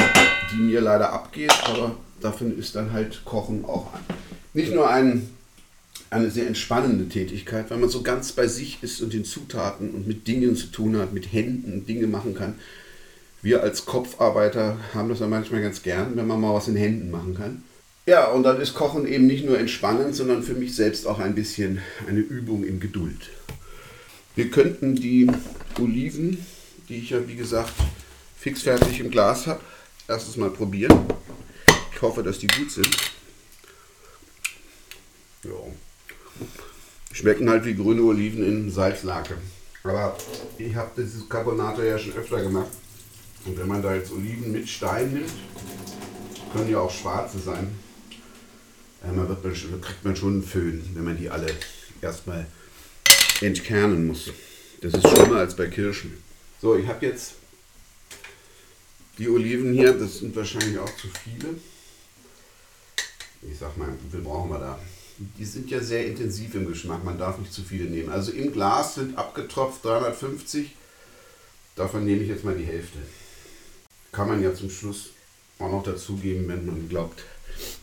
die mir leider abgeht, aber davon ist dann halt Kochen auch nicht nur ein, eine sehr entspannende Tätigkeit, weil man so ganz bei sich ist und den Zutaten und mit Dingen zu tun hat, mit Händen Dinge machen kann. Wir als Kopfarbeiter haben das ja manchmal ganz gern, wenn man mal was in Händen machen kann. Ja, und dann ist Kochen eben nicht nur entspannend, sondern für mich selbst auch ein bisschen eine Übung in Geduld. Wir könnten die Oliven, die ich ja wie gesagt fixfertig im Glas habe, erstes mal probieren. Ich hoffe, dass die gut sind. Ja. Schmecken halt wie grüne Oliven in Salzlake. Aber ich habe dieses Carbonato ja schon öfter gemacht. Und wenn man da jetzt Oliven mit Stein nimmt, können ja auch schwarze sein. Man wird, kriegt man schon einen Föhn, wenn man die alle erstmal entkernen muss. Das ist schlimmer als bei Kirschen. So, ich habe jetzt die Oliven hier, das sind wahrscheinlich auch zu viele. Ich sag mal, wie viel brauchen wir da? Die sind ja sehr intensiv im Geschmack, man darf nicht zu viele nehmen. Also im Glas sind abgetropft 350, davon nehme ich jetzt mal die Hälfte. Kann man ja zum Schluss auch noch dazugeben, wenn man glaubt.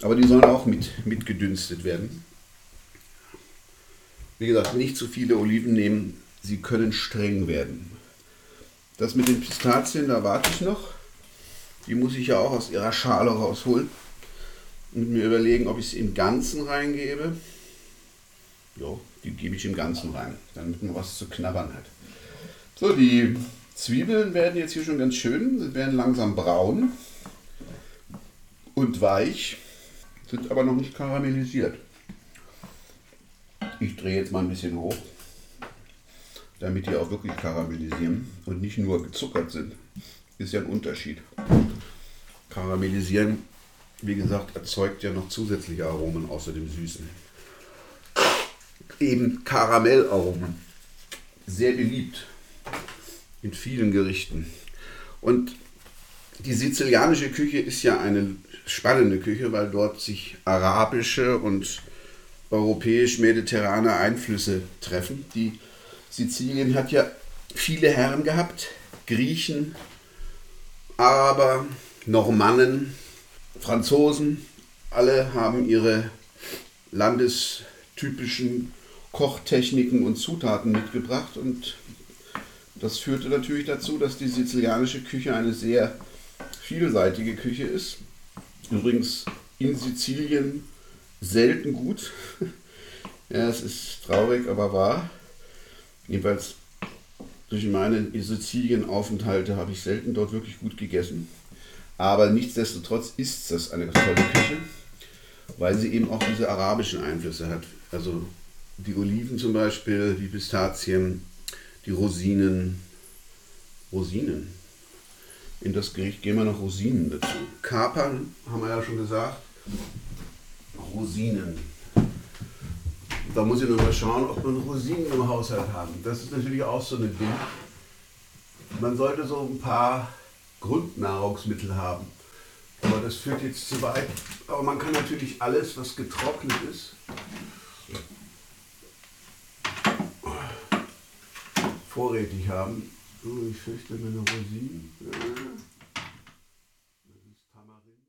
Aber die sollen auch mit, mitgedünstet werden. Wie gesagt, nicht zu viele Oliven nehmen, sie können streng werden. Das mit den Pistazien, da warte ich noch. Die muss ich ja auch aus ihrer Schale rausholen und mir überlegen, ob ich sie im Ganzen reingebe. Jo, die gebe ich im Ganzen rein, damit man was zu knabbern hat. So, die Zwiebeln werden jetzt hier schon ganz schön, sie werden langsam braun und weich, sind aber noch nicht karamellisiert. Ich drehe jetzt mal ein bisschen hoch, damit die auch wirklich karamellisieren und nicht nur gezuckert sind. Ist ja ein Unterschied. Karamellisieren, wie gesagt, erzeugt ja noch zusätzliche Aromen außer dem Süßen. Eben Karamellaromen. Sehr beliebt in vielen Gerichten. Und die sizilianische Küche ist ja eine spannende Küche, weil dort sich arabische und europäisch-mediterrane Einflüsse treffen. Die Sizilien hat ja viele Herren gehabt, Griechen, Araber, Normannen, Franzosen, alle haben ihre landestypischen Kochtechniken und Zutaten mitgebracht und das führte natürlich dazu, dass die sizilianische Küche eine sehr vielseitige Küche ist. Übrigens in Sizilien selten gut. Ja, es ist traurig, aber wahr. Jedenfalls durch meine Sizilien-Aufenthalte habe ich selten dort wirklich gut gegessen. Aber nichtsdestotrotz ist das eine tolle Küche, weil sie eben auch diese arabischen Einflüsse hat. Also die Oliven zum Beispiel, die Pistazien, die Rosinen. Rosinen. In das Gericht gehen wir noch Rosinen dazu. Kapern haben wir ja schon gesagt. Rosinen. Da muss ich nur mal schauen, ob man Rosinen im Haushalt haben. Das ist natürlich auch so ein Ding. Man sollte so ein paar Grundnahrungsmittel haben. Aber das führt jetzt zu weit. Aber man kann natürlich alles, was getrocknet ist, vorrätig haben. Oh, ich fürchte meine Rosinen. Tamarinde.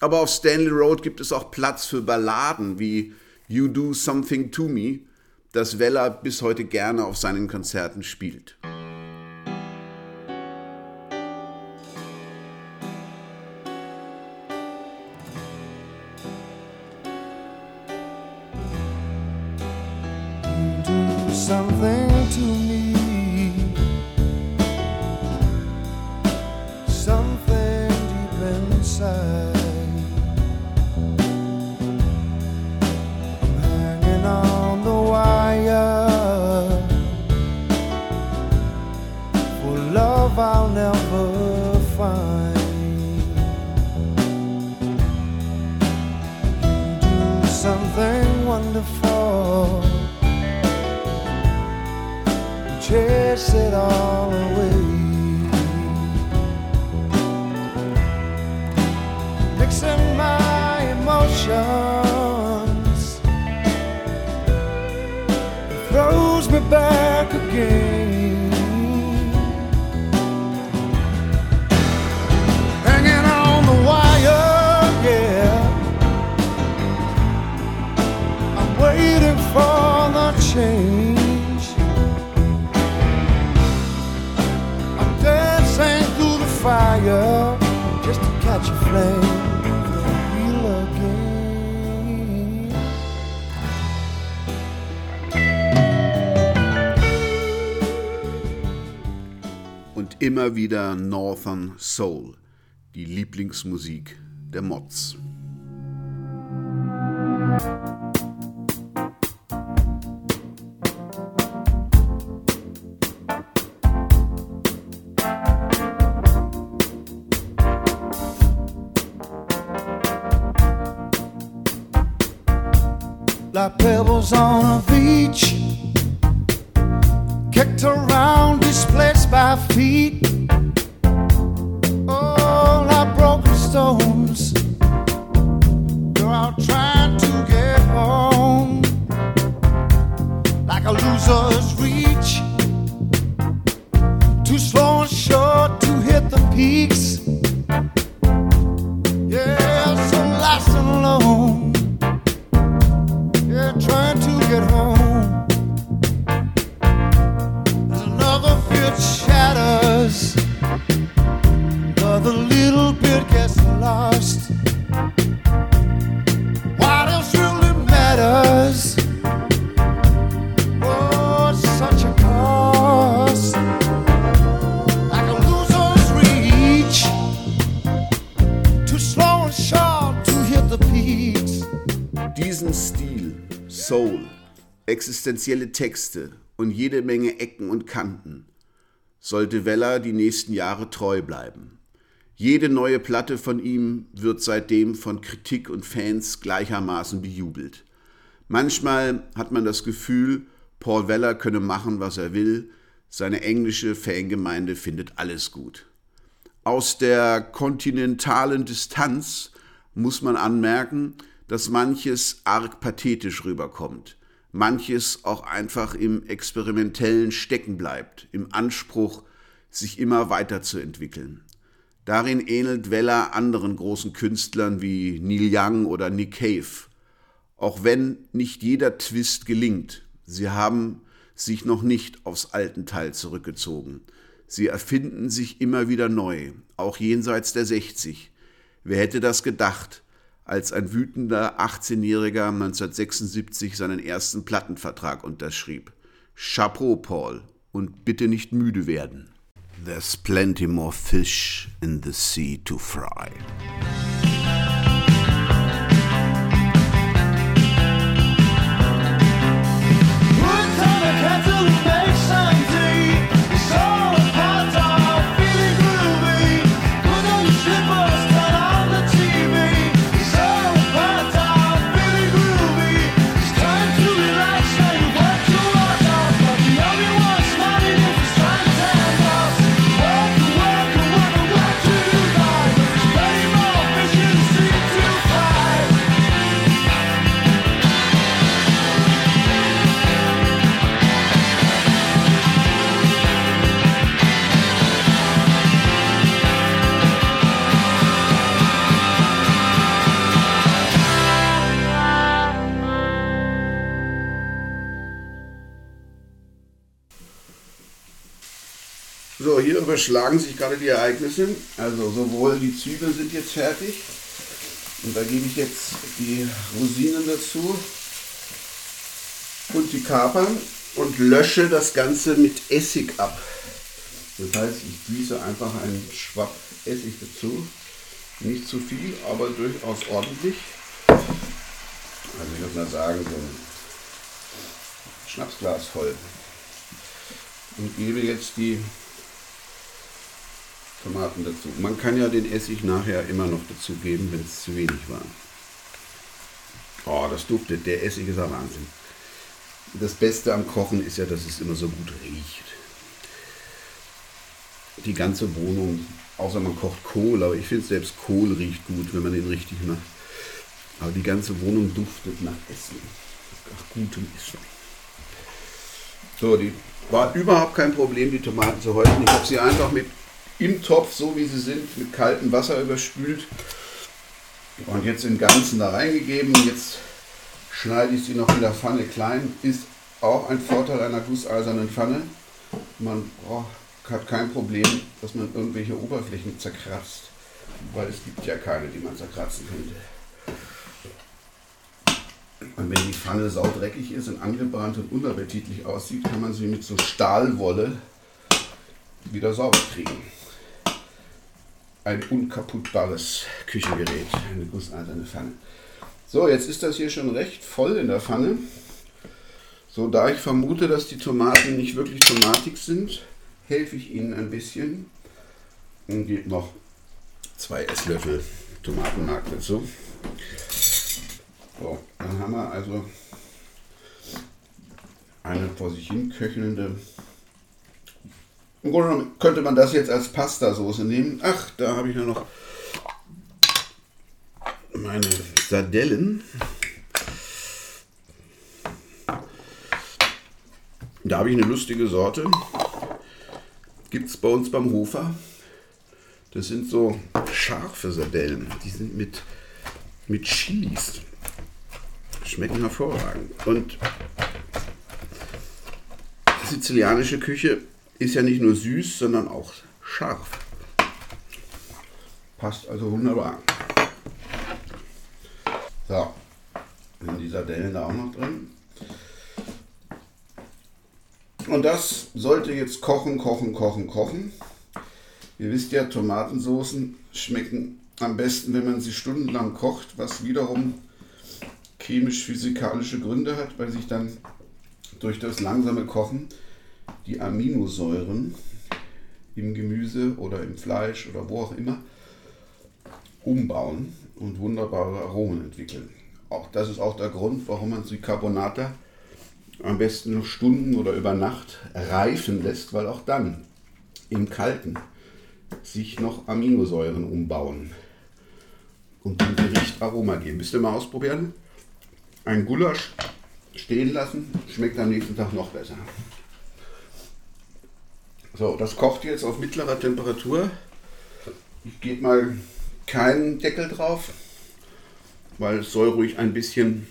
Aber auf Stanley Road gibt es auch Platz für Balladen wie You Do Something to Me, das Weller bis heute gerne auf seinen Konzerten spielt. Something to me. Something deep inside. I'm hanging on the wire for love I'll never it all away. Mixing my emotions throws me back. Catch a flame. Und immer wieder Northern Soul, die Lieblingsmusik der Mods. Existenzielle Texte und jede Menge Ecken und Kanten sollte Weller die nächsten Jahre treu bleiben. Jede neue Platte von ihm wird seitdem von Kritik und Fans gleichermaßen bejubelt. Manchmal hat man das Gefühl, Paul Weller könne machen, was er will, seine englische Fangemeinde findet alles gut. Aus der kontinentalen Distanz muss man anmerken, dass manches arg pathetisch rüberkommt, manches auch einfach im Experimentellen stecken bleibt, im Anspruch, sich immer weiterzuentwickeln. Darin ähnelt Weller anderen großen Künstlern wie Neil Young oder Nick Cave. Auch wenn nicht jeder Twist gelingt, sie haben sich noch nicht aufs alten Teil zurückgezogen. Sie erfinden sich immer wieder neu, auch jenseits der 60. Wer hätte das gedacht, als ein wütender 18-Jähriger 1976 seinen ersten Plattenvertrag unterschrieb? Chapeau, Paul, und bitte nicht müde werden. There's plenty more fish in the sea to fry. Überschlagen sich gerade die Ereignisse. Also sowohl die Zwiebeln sind jetzt fertig und da gebe ich jetzt die Rosinen dazu und die Kapern und lösche das Ganze mit Essig ab. Das heißt, ich gieße einfach einen Schwapp Essig dazu. Nicht zu viel, aber durchaus ordentlich. Also ich würde mal sagen, so ein Schnapsglas voll. Und gebe jetzt die Tomaten dazu. Man kann ja den Essig nachher immer noch dazu geben, wenn es zu wenig war. Oh, das duftet. Der Essig ist ja Wahnsinn. Das Beste am Kochen ist ja, dass es immer so gut riecht. Die ganze Wohnung Außer man kocht Kohl, aber ich finde selbst Kohl riecht gut, wenn man den richtig macht. Aber die ganze Wohnung duftet nach Essen. Nach gutem Essen. So, die war überhaupt kein Problem, die Tomaten zu häuten. Ich habe sie einfach mit im Topf, so wie sie sind, mit kaltem Wasser überspült und jetzt im Ganzen da reingegeben. Jetzt schneide ich sie noch in der Pfanne klein. Ist auch ein Vorteil einer gusseisernen Pfanne. Man braucht, hat kein Problem, dass man irgendwelche Oberflächen zerkratzt, weil es gibt ja keine, die man zerkratzen könnte. Und wenn die Pfanne saudreckig ist und angebrannt und unappetitlich aussieht, kann man sie mit so Stahlwolle wieder sauber kriegen. Ein unkaputtbares Küchengerät, eine gusseiserne Pfanne. So, jetzt ist das hier schon recht voll in der Pfanne. So, da ich vermute, dass die Tomaten nicht wirklich tomatig sind, helfe ich ihnen ein bisschen und gebe noch zwei Esslöffel Tomatenmark dazu. So, dann haben wir also eine vor sich hin köchelnde. Im Grunde genommen könnte man das jetzt als Pastasoße nehmen. Ach, da habe ich ja noch meine Sardellen. Da habe ich eine lustige Sorte. Gibt es bei uns beim Hofer. Das sind so scharfe Sardellen. Die sind mit, mit Chilis. Schmecken hervorragend. Und sizilianische Küche ist ja nicht nur süß, sondern auch scharf. Passt also wunderbar. So, sind die Sardellen da auch noch drin. Und das sollte jetzt kochen, kochen, kochen, kochen. Ihr wisst ja, Tomatensoßen schmecken am besten, wenn man sie stundenlang kocht, was wiederum chemisch-physikalische Gründe hat, weil sich dann durch das langsame Kochen die Aminosäuren im Gemüse oder im Fleisch oder wo auch immer umbauen und wunderbare Aromen entwickeln. Auch das ist auch der Grund, warum man die Carbonata am besten noch Stunden oder über Nacht reifen lässt, weil auch dann im Kalten sich noch Aminosäuren umbauen und dem Gericht Aroma geben. Willst du mal ausprobieren? Ein Gulasch stehen lassen, schmeckt am nächsten Tag noch besser. So, das kocht jetzt auf mittlerer Temperatur. Ich gebe mal keinen Deckel drauf, weil es soll ruhig ein bisschen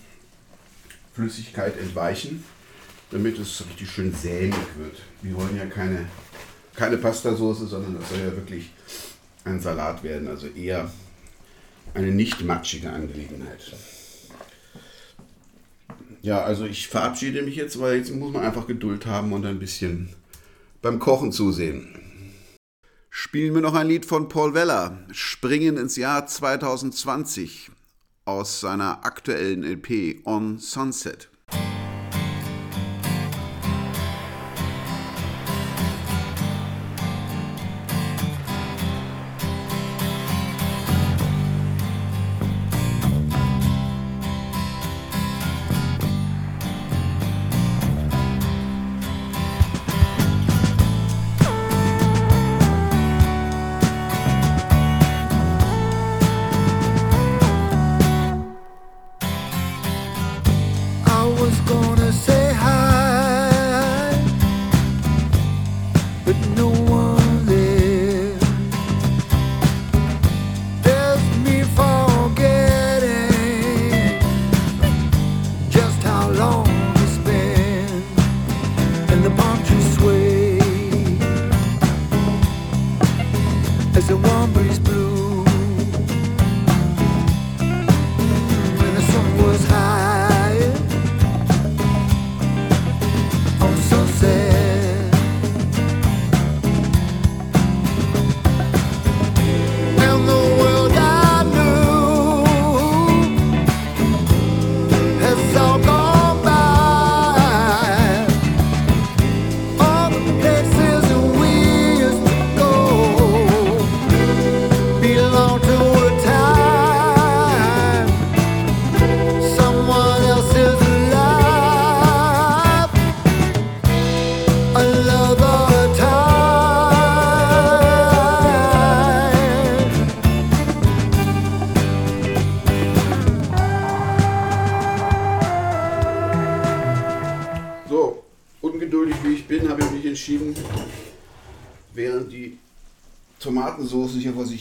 Flüssigkeit entweichen, damit es richtig schön sämig wird. Wir wollen ja keine, keine Pastasoße, sondern das soll ja wirklich ein Salat werden, also eher eine nicht matschige Angelegenheit. Ja, also ich verabschiede mich jetzt, weil jetzt muss man einfach Geduld haben und ein bisschen beim Kochen zusehen. Spielen wir noch ein Lied von Paul Weller, Springen ins Jahr 2020 aus seiner aktuellen LP On Sunset.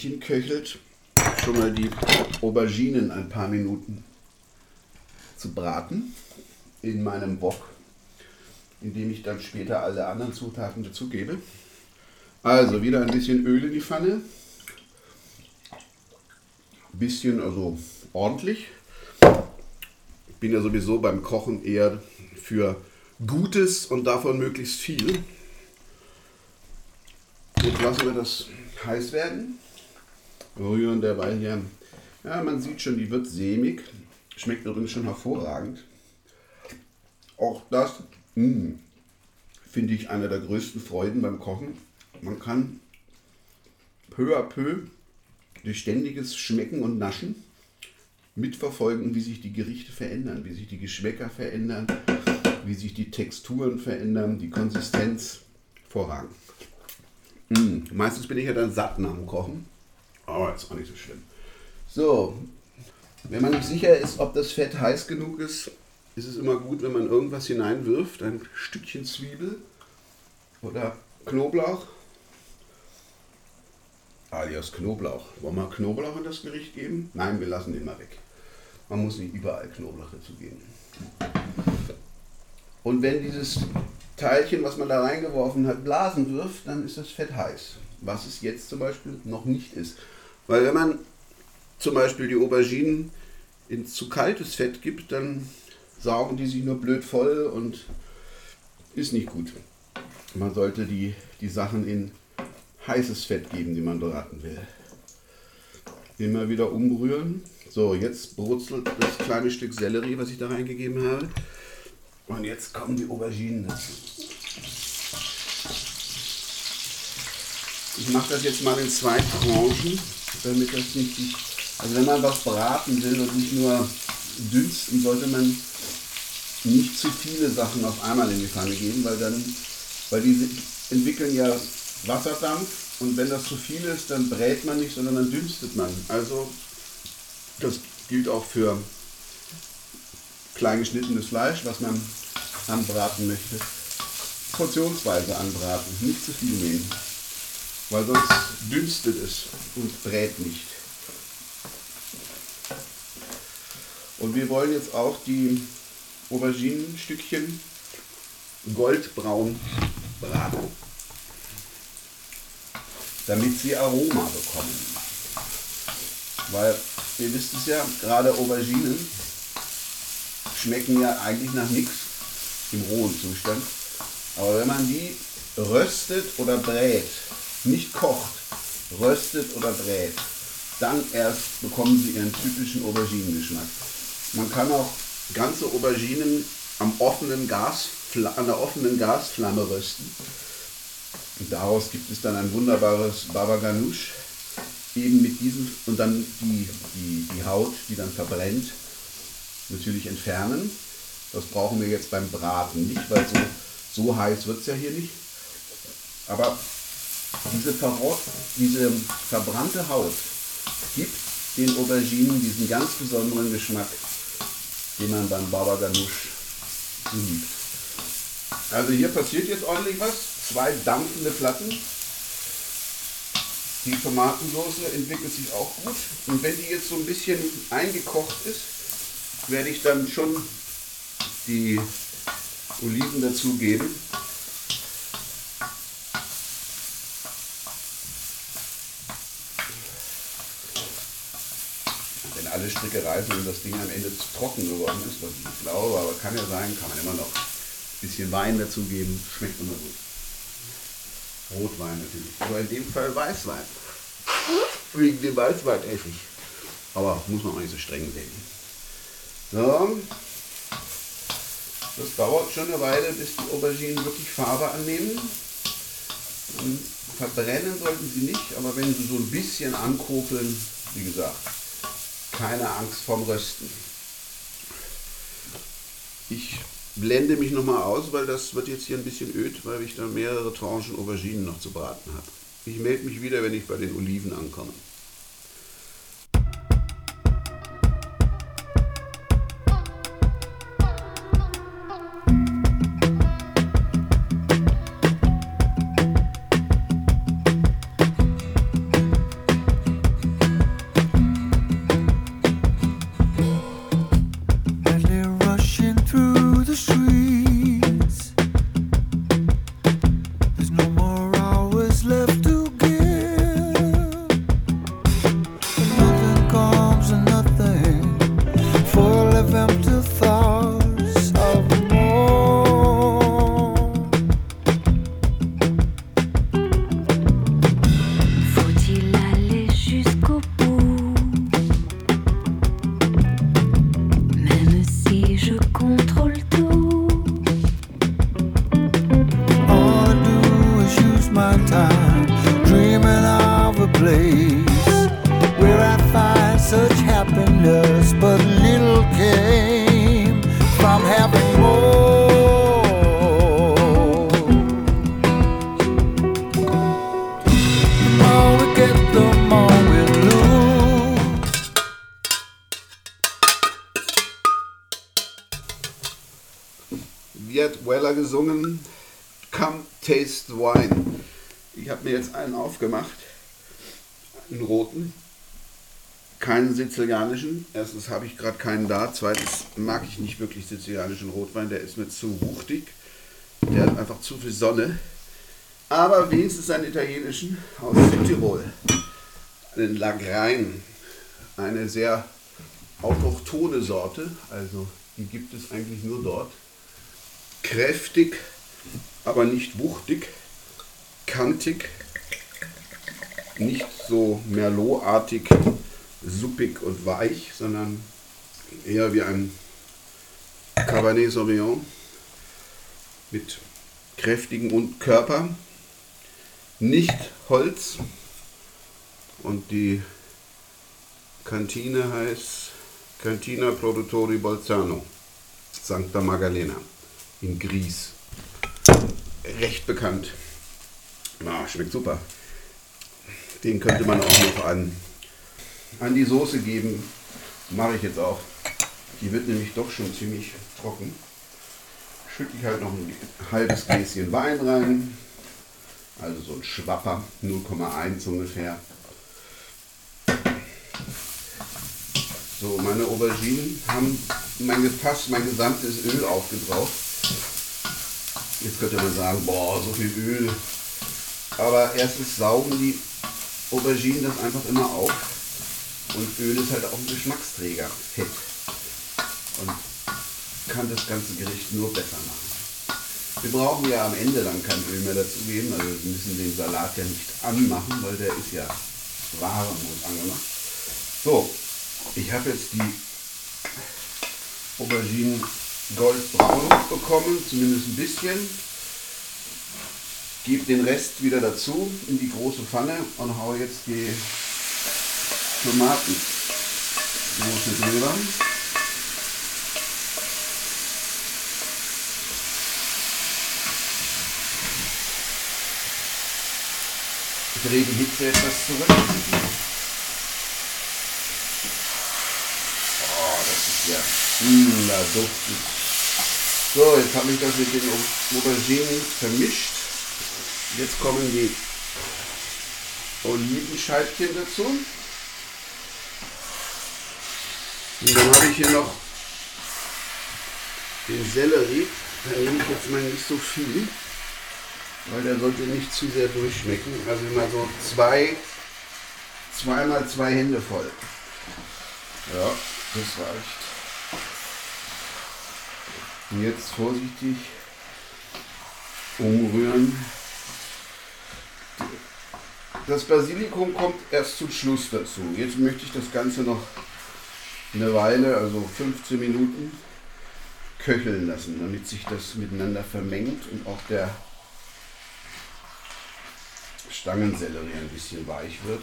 Hin köchelt, schon mal die Auberginen ein paar Minuten zu braten in meinem Wok, indem ich dann später alle anderen Zutaten dazugebe. Also wieder ein bisschen Öl in die Pfanne. Bisschen, also ordentlich. Ich bin ja sowieso beim Kochen eher für Gutes und davon möglichst viel. Jetzt lassen wir das heiß werden. Rühren derweil hier. Ja, man sieht schon, die wird sämig. Schmeckt übrigens schon hervorragend. Auch das mh, finde ich eine der größten Freuden beim Kochen. Man kann peu à peu durch ständiges Schmecken und Naschen mitverfolgen, wie sich die Gerichte verändern, wie sich die Geschmäcker verändern, wie sich die Texturen verändern, die Konsistenz vorragend. Mm, meistens bin ich ja dann satt nach dem Kochen, aber ist auch nicht so schlimm. So, wenn man nicht sicher ist, ob das Fett heiß genug ist, ist es immer gut, wenn man irgendwas hineinwirft, ein Stückchen Zwiebel oder Knoblauch. Alias Knoblauch. Wollen wir Knoblauch in das Gericht geben? Nein, wir lassen den mal weg. Man muss nicht überall Knoblauch dazu geben. Und wenn dieses Teilchen, was man da reingeworfen hat, Blasen wirft, dann ist das Fett heiß. Was es jetzt zum Beispiel noch nicht ist. Weil wenn man zum Beispiel die Auberginen in zu kaltes Fett gibt, dann saugen die sich nur blöd voll und ist nicht gut. Man sollte die, die Sachen in heißes Fett geben, die man braten will. Immer wieder umrühren. So, jetzt brutzelt das kleine Stück Sellerie, was ich da reingegeben habe. Und jetzt kommen die Auberginen dazu. Ich mache das jetzt mal in zwei Tranchen, damit das nicht. Also wenn man was braten will und nicht nur dünsten, sollte man nicht zu viele Sachen auf einmal in die Pfanne geben, weil dann, weil die entwickeln ja Wasserdampf und wenn das zu viel ist, dann brät man nicht, sondern dann dünstet man. Also das gilt auch für klein geschnittenes Fleisch, was man anbraten möchte. Portionsweise anbraten, nicht zu viel nehmen, weil sonst dünstet es und brät nicht. Und wir wollen jetzt auch die Auberginenstückchen goldbraun braten, damit sie Aroma bekommen. Weil ihr wisst es ja, gerade Auberginen schmecken ja eigentlich nach nichts im rohen Zustand. Aber wenn man die röstet oder brät, nicht kocht, röstet oder brät, dann erst bekommen sie ihren typischen Auberginengeschmack. Man kann auch ganze Auberginen am offenen Gas, an der offenen Gasflamme rösten. Und daraus gibt es dann ein wunderbares Baba Ganoush, eben mit diesem und dann die, die, die Haut, die dann verbrennt, natürlich entfernen. Das brauchen wir jetzt beim Braten nicht, weil so, so heiß wird es ja hier nicht. Aber diese, diese verbrannte Haut gibt den Auberginen diesen ganz besonderen Geschmack, den man beim Baba Ganoush so liebt. Also hier passiert jetzt ordentlich was. Zwei dampfende Platten. Die Tomatensauce entwickelt sich auch gut. Und wenn die jetzt so ein bisschen eingekocht ist, werde ich dann schon die Oliven dazugeben. Wenn alle Stricke reißen und das Ding am Ende zu trocken geworden ist, was ich nicht glaube, aber kann ja sein, kann man immer noch ein bisschen Wein dazugeben, schmeckt immer gut. Rotwein natürlich, aber in dem Fall Weißwein. Wegen dem Weißweinessig. Aber muss man auch nicht so streng sehen. So. Das dauert schon eine Weile, bis die Auberginen wirklich Farbe annehmen. Ähm, Verbrennen sollten sie nicht, aber wenn sie so ein bisschen ankokeln, wie gesagt, keine Angst vorm Rösten. Ich blende mich nochmal aus, weil das wird jetzt hier ein bisschen öd, weil ich da mehrere Tranchen Auberginen noch zu braten habe. Ich melde mich wieder, wenn ich bei den Oliven ankomme. Jetzt einen roten. Keinen sizilianischen. Erstens habe ich gerade keinen da. Zweitens mag ich nicht wirklich sizilianischen Rotwein. Der ist mir zu wuchtig. Der hat einfach zu viel Sonne. Aber wenigstens einen italienischen aus Südtirol. Einen Lagrein. Eine sehr autochthone Sorte. Also die gibt es eigentlich nur dort kräftig, aber nicht wuchtig, kantig, nicht so Merlot-artig, suppig und weich, sondern eher wie ein Cabernet Sauvignon mit kräftigem Körper, nicht Holz und die Kantine heißt Cantina Produttori Bolzano, Santa Magalena in Gries. Recht bekannt. Ja, schmeckt super. Den könnte man auch noch an, an die Soße geben. Mache ich jetzt auch. Die wird nämlich doch schon ziemlich trocken. Schütte ich halt noch ein halbes Gläschen Wein rein. Also so ein Schwapper, 0,1 ungefähr. So, meine Auberginen haben mein, fast mein gesamtes Öl aufgebraucht. Jetzt könnte man sagen, boah, so viel Öl. Aber erstens saugen die Auberginen das einfach immer auf. Und Öl ist halt auch ein Geschmacksträger, Fett. Und kann das ganze Gericht nur besser machen. Wir brauchen ja am Ende dann kein Öl mehr dazu geben. Also wir müssen den Salat ja nicht anmachen, weil der ist ja warm und angemacht. So, ich habe jetzt die Auberginen goldbraun bekommen, zumindest ein bisschen. Gebe den Rest wieder dazu in die große Pfanne und haue jetzt die Tomaten drüber. Drehe die Hitze etwas zurück. Oh, das ist ja mm, da duftet. So, jetzt habe ich das mit den Au- Auberginen vermischt. Jetzt kommen die Olivenscheibchen dazu. Und dann habe ich hier noch den Sellerie. Da nehme ich jetzt mal nicht so viel, weil der sollte nicht zu sehr durchschmecken. Also immer so zwei, zweimal zwei Hände voll. Ja, das reicht. Und jetzt vorsichtig umrühren. Das Basilikum kommt erst zum Schluss dazu. Jetzt möchte ich das Ganze noch eine Weile, also 15 Minuten, köcheln lassen, damit sich das miteinander vermengt und auch der Stangensellerie ein bisschen weich wird.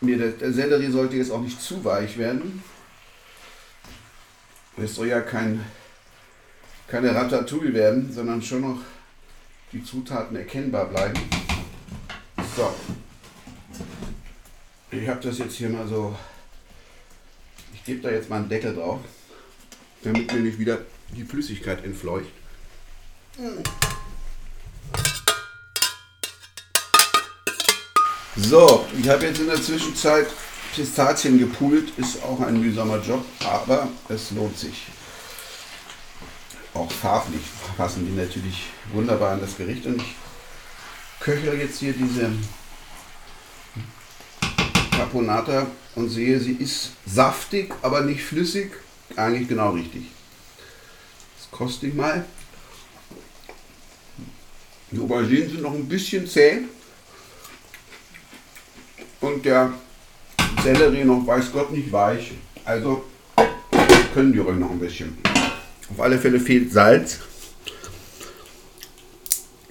Mir der, Sellerie sollte jetzt auch nicht zu weich werden. Es soll ja kein, keine Ratatouille werden, sondern schon noch die Zutaten erkennbar bleiben. So. Ich habe das jetzt hier mal so. Ich gebe da jetzt mal einen Deckel drauf, damit mir nicht wieder die Flüssigkeit entfleucht. So, ich habe jetzt in der Zwischenzeit Pistazien gepult, ist auch ein mühsamer Job, aber es lohnt sich. Auch farblich passen die natürlich wunderbar an das Gericht und ich köchle jetzt hier diese Caponata und sehe, sie ist saftig, aber nicht flüssig. Eigentlich genau richtig. Das koste ich mal. Die Auberginen sind noch ein bisschen zäh. Und der Sellerie noch, weiß Gott, nicht weich. Also können die ruhig noch ein bisschen. Auf alle Fälle fehlt Salz.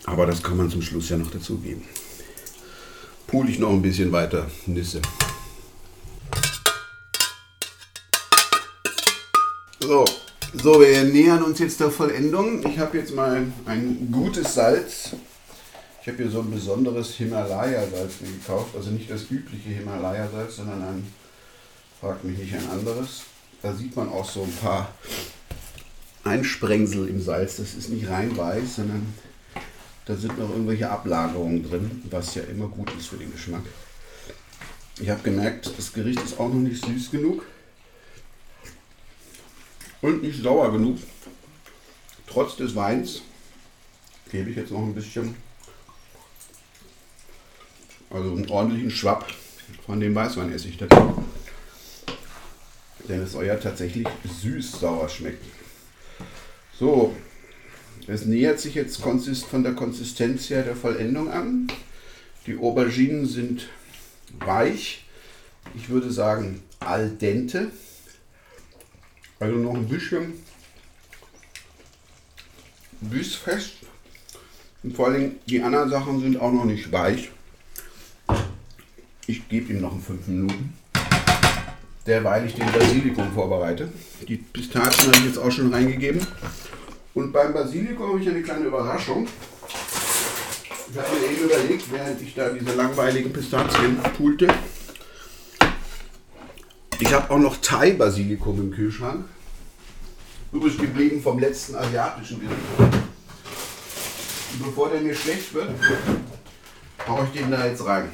Aber das kann man zum Schluss ja noch dazugeben. Pule ich noch ein bisschen weiter Nüsse. So, so, wir nähern uns jetzt der Vollendung. Ich habe jetzt mal ein gutes Salz. Ich habe hier so ein besonderes Himalaya-Salz gekauft. Also nicht das übliche Himalaya-Salz, sondern ein, fragt mich nicht, ein anderes. Da sieht man auch so ein paar Einsprengsel im Salz. Das ist nicht rein weiß, sondern da sind noch irgendwelche Ablagerungen drin, was ja immer gut ist für den Geschmack. Ich habe gemerkt, das Gericht ist auch noch nicht süß genug und nicht sauer genug. Trotz des Weins gebe ich jetzt noch ein bisschen, also einen ordentlichen Schwapp von dem Weißweinessig dazu. Denn es soll ja tatsächlich süß-sauer schmecken. So, es nähert sich jetzt von der Konsistenz her der Vollendung an. Die Auberginen sind weich. Ich würde sagen al dente. Also noch ein bisschen bissfest. Und vor allem die anderen Sachen sind auch noch nicht weich. Ich gebe ihm noch 5 Minuten. Derweil ich den Basilikum vorbereite. Die Pistazien habe ich jetzt auch schon reingegeben. Und beim Basilikum habe ich eine kleine Überraschung. Ich habe mir eben überlegt, während ich da diese langweiligen Pistazien pulte, ich habe auch noch Thai-Basilikum im Kühlschrank. Übrig geblieben vom letzten asiatischen Besuch. Bevor der mir schlecht wird, haue ich den da jetzt rein.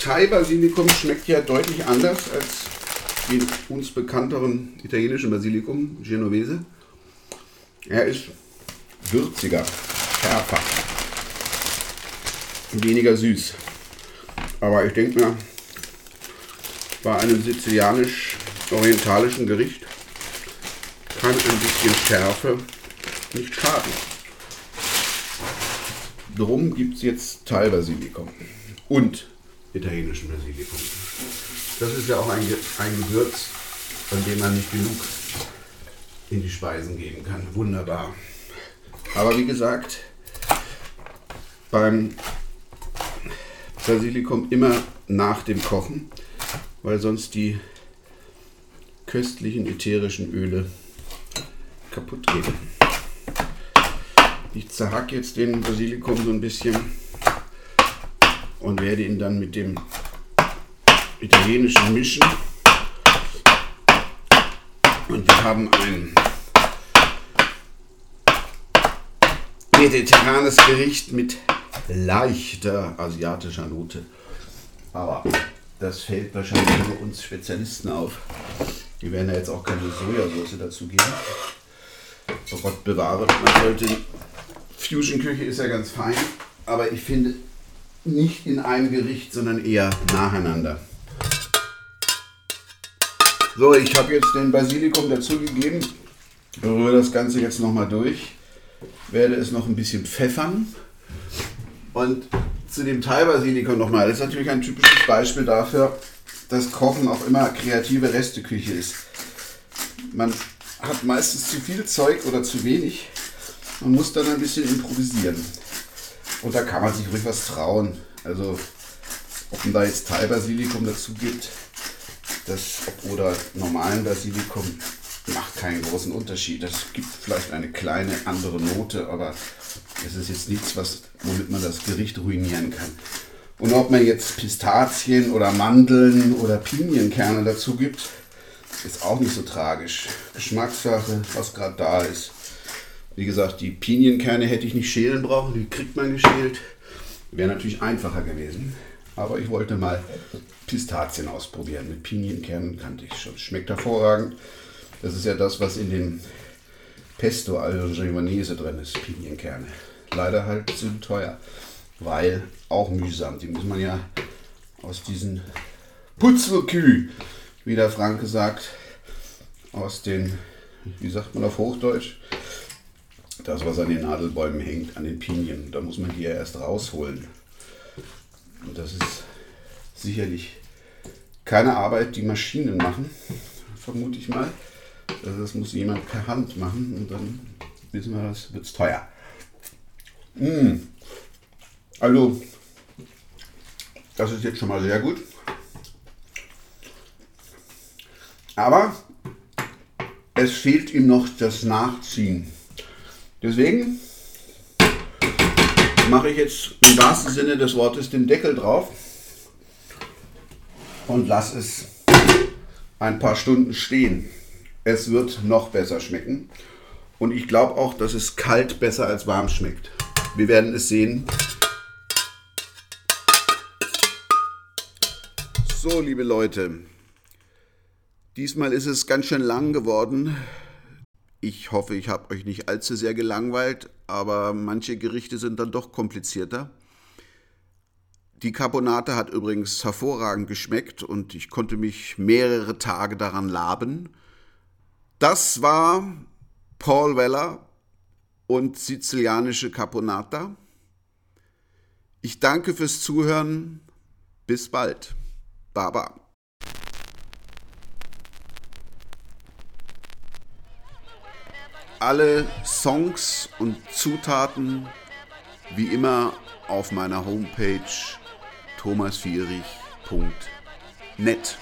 Thai-Basilikum schmeckt ja deutlich anders als den uns bekannteren italienischen Basilikum, Genovese. Er ist würziger, schärfer, weniger süß. Aber ich denke mir, bei einem sizilianisch-orientalischen Gericht kann ein bisschen Schärfe nicht schaden. Drum gibt es jetzt Thai-Basilikum und italienischen Basilikum. Das ist ja auch ein, ein Gewürz, von dem man nicht genug in die Speisen geben kann. Wunderbar. Aber wie gesagt, beim Basilikum immer nach dem Kochen, weil sonst die köstlichen ätherischen Öle kaputt gehen. Ich zerhack jetzt den Basilikum so ein bisschen und werde ihn dann mit dem italienischen mischen. Und wir haben ein mediterranes Gericht mit leichter asiatischer Note. Aber das fällt wahrscheinlich nur uns Spezialisten auf. Die werden ja jetzt auch keine Sojasauce dazu geben. Oh Gott bewahre, man sollte. Fusion-Küche ist ja ganz fein, aber ich finde nicht in einem Gericht, sondern eher nacheinander. So, ich habe jetzt den Basilikum dazugegeben, rühre das Ganze jetzt nochmal durch, werde es noch ein bisschen pfeffern und zu dem Thai-Basilikum nochmal. Das ist natürlich ein typisches Beispiel dafür, dass Kochen auch immer kreative Resteküche ist. Man hat meistens zu viel Zeug oder zu wenig. Man muss dann ein bisschen improvisieren. Und da kann man sich ruhig was trauen. Also, ob man da jetzt Thai-Basilikum dazu gibt, das oder normalen Basilikum, macht keinen großen Unterschied. Das gibt vielleicht eine kleine andere Note, aber es ist jetzt nichts, was, womit man das Gericht ruinieren kann. Und ob man jetzt Pistazien oder Mandeln oder Pinienkerne dazu gibt, ist auch nicht so tragisch. Geschmackssache, was gerade da ist. Wie gesagt, die Pinienkerne hätte ich nicht schälen brauchen, die kriegt man geschält. Wäre natürlich einfacher gewesen. Aber ich wollte mal Pistazien ausprobieren. Mit Pinienkernen kannte ich schon. Schmeckt hervorragend. Das ist ja das, was in dem Pesto al Giovanese drin ist, Pinienkerne. Leider halt zu teuer, weil auch mühsam. Die muss man ja aus diesen Putzelküh, wie der Franke sagt, aus den, wie sagt man auf Hochdeutsch, das, was an den Nadelbäumen hängt, an den Pinien. Da muss man die ja erst rausholen. Und das ist sicherlich keine Arbeit, die Maschinen machen, vermute ich mal. Also das muss jemand per Hand machen und dann wissen wir, das wird teuer. Mm. Also, das ist jetzt schon mal sehr gut. Aber es fehlt ihm noch das Nachziehen. Deswegen mache ich jetzt im wahrsten Sinne des Wortes den Deckel drauf und lasse es ein paar Stunden stehen. Es wird noch besser schmecken. Und ich glaube auch, dass es kalt besser als warm schmeckt. Wir werden es sehen. So, liebe Leute, diesmal ist es ganz schön lang geworden. Ich hoffe, ich habe euch nicht allzu sehr gelangweilt, aber manche Gerichte sind dann doch komplizierter. Die Carbonate hat übrigens hervorragend geschmeckt und ich konnte mich mehrere Tage daran laben. Das war Paul Weller und sizilianische Caponata. Ich danke fürs Zuhören. Bis bald. Baba. Alle Songs und Zutaten wie immer auf meiner Homepage thomasvierich.net. Never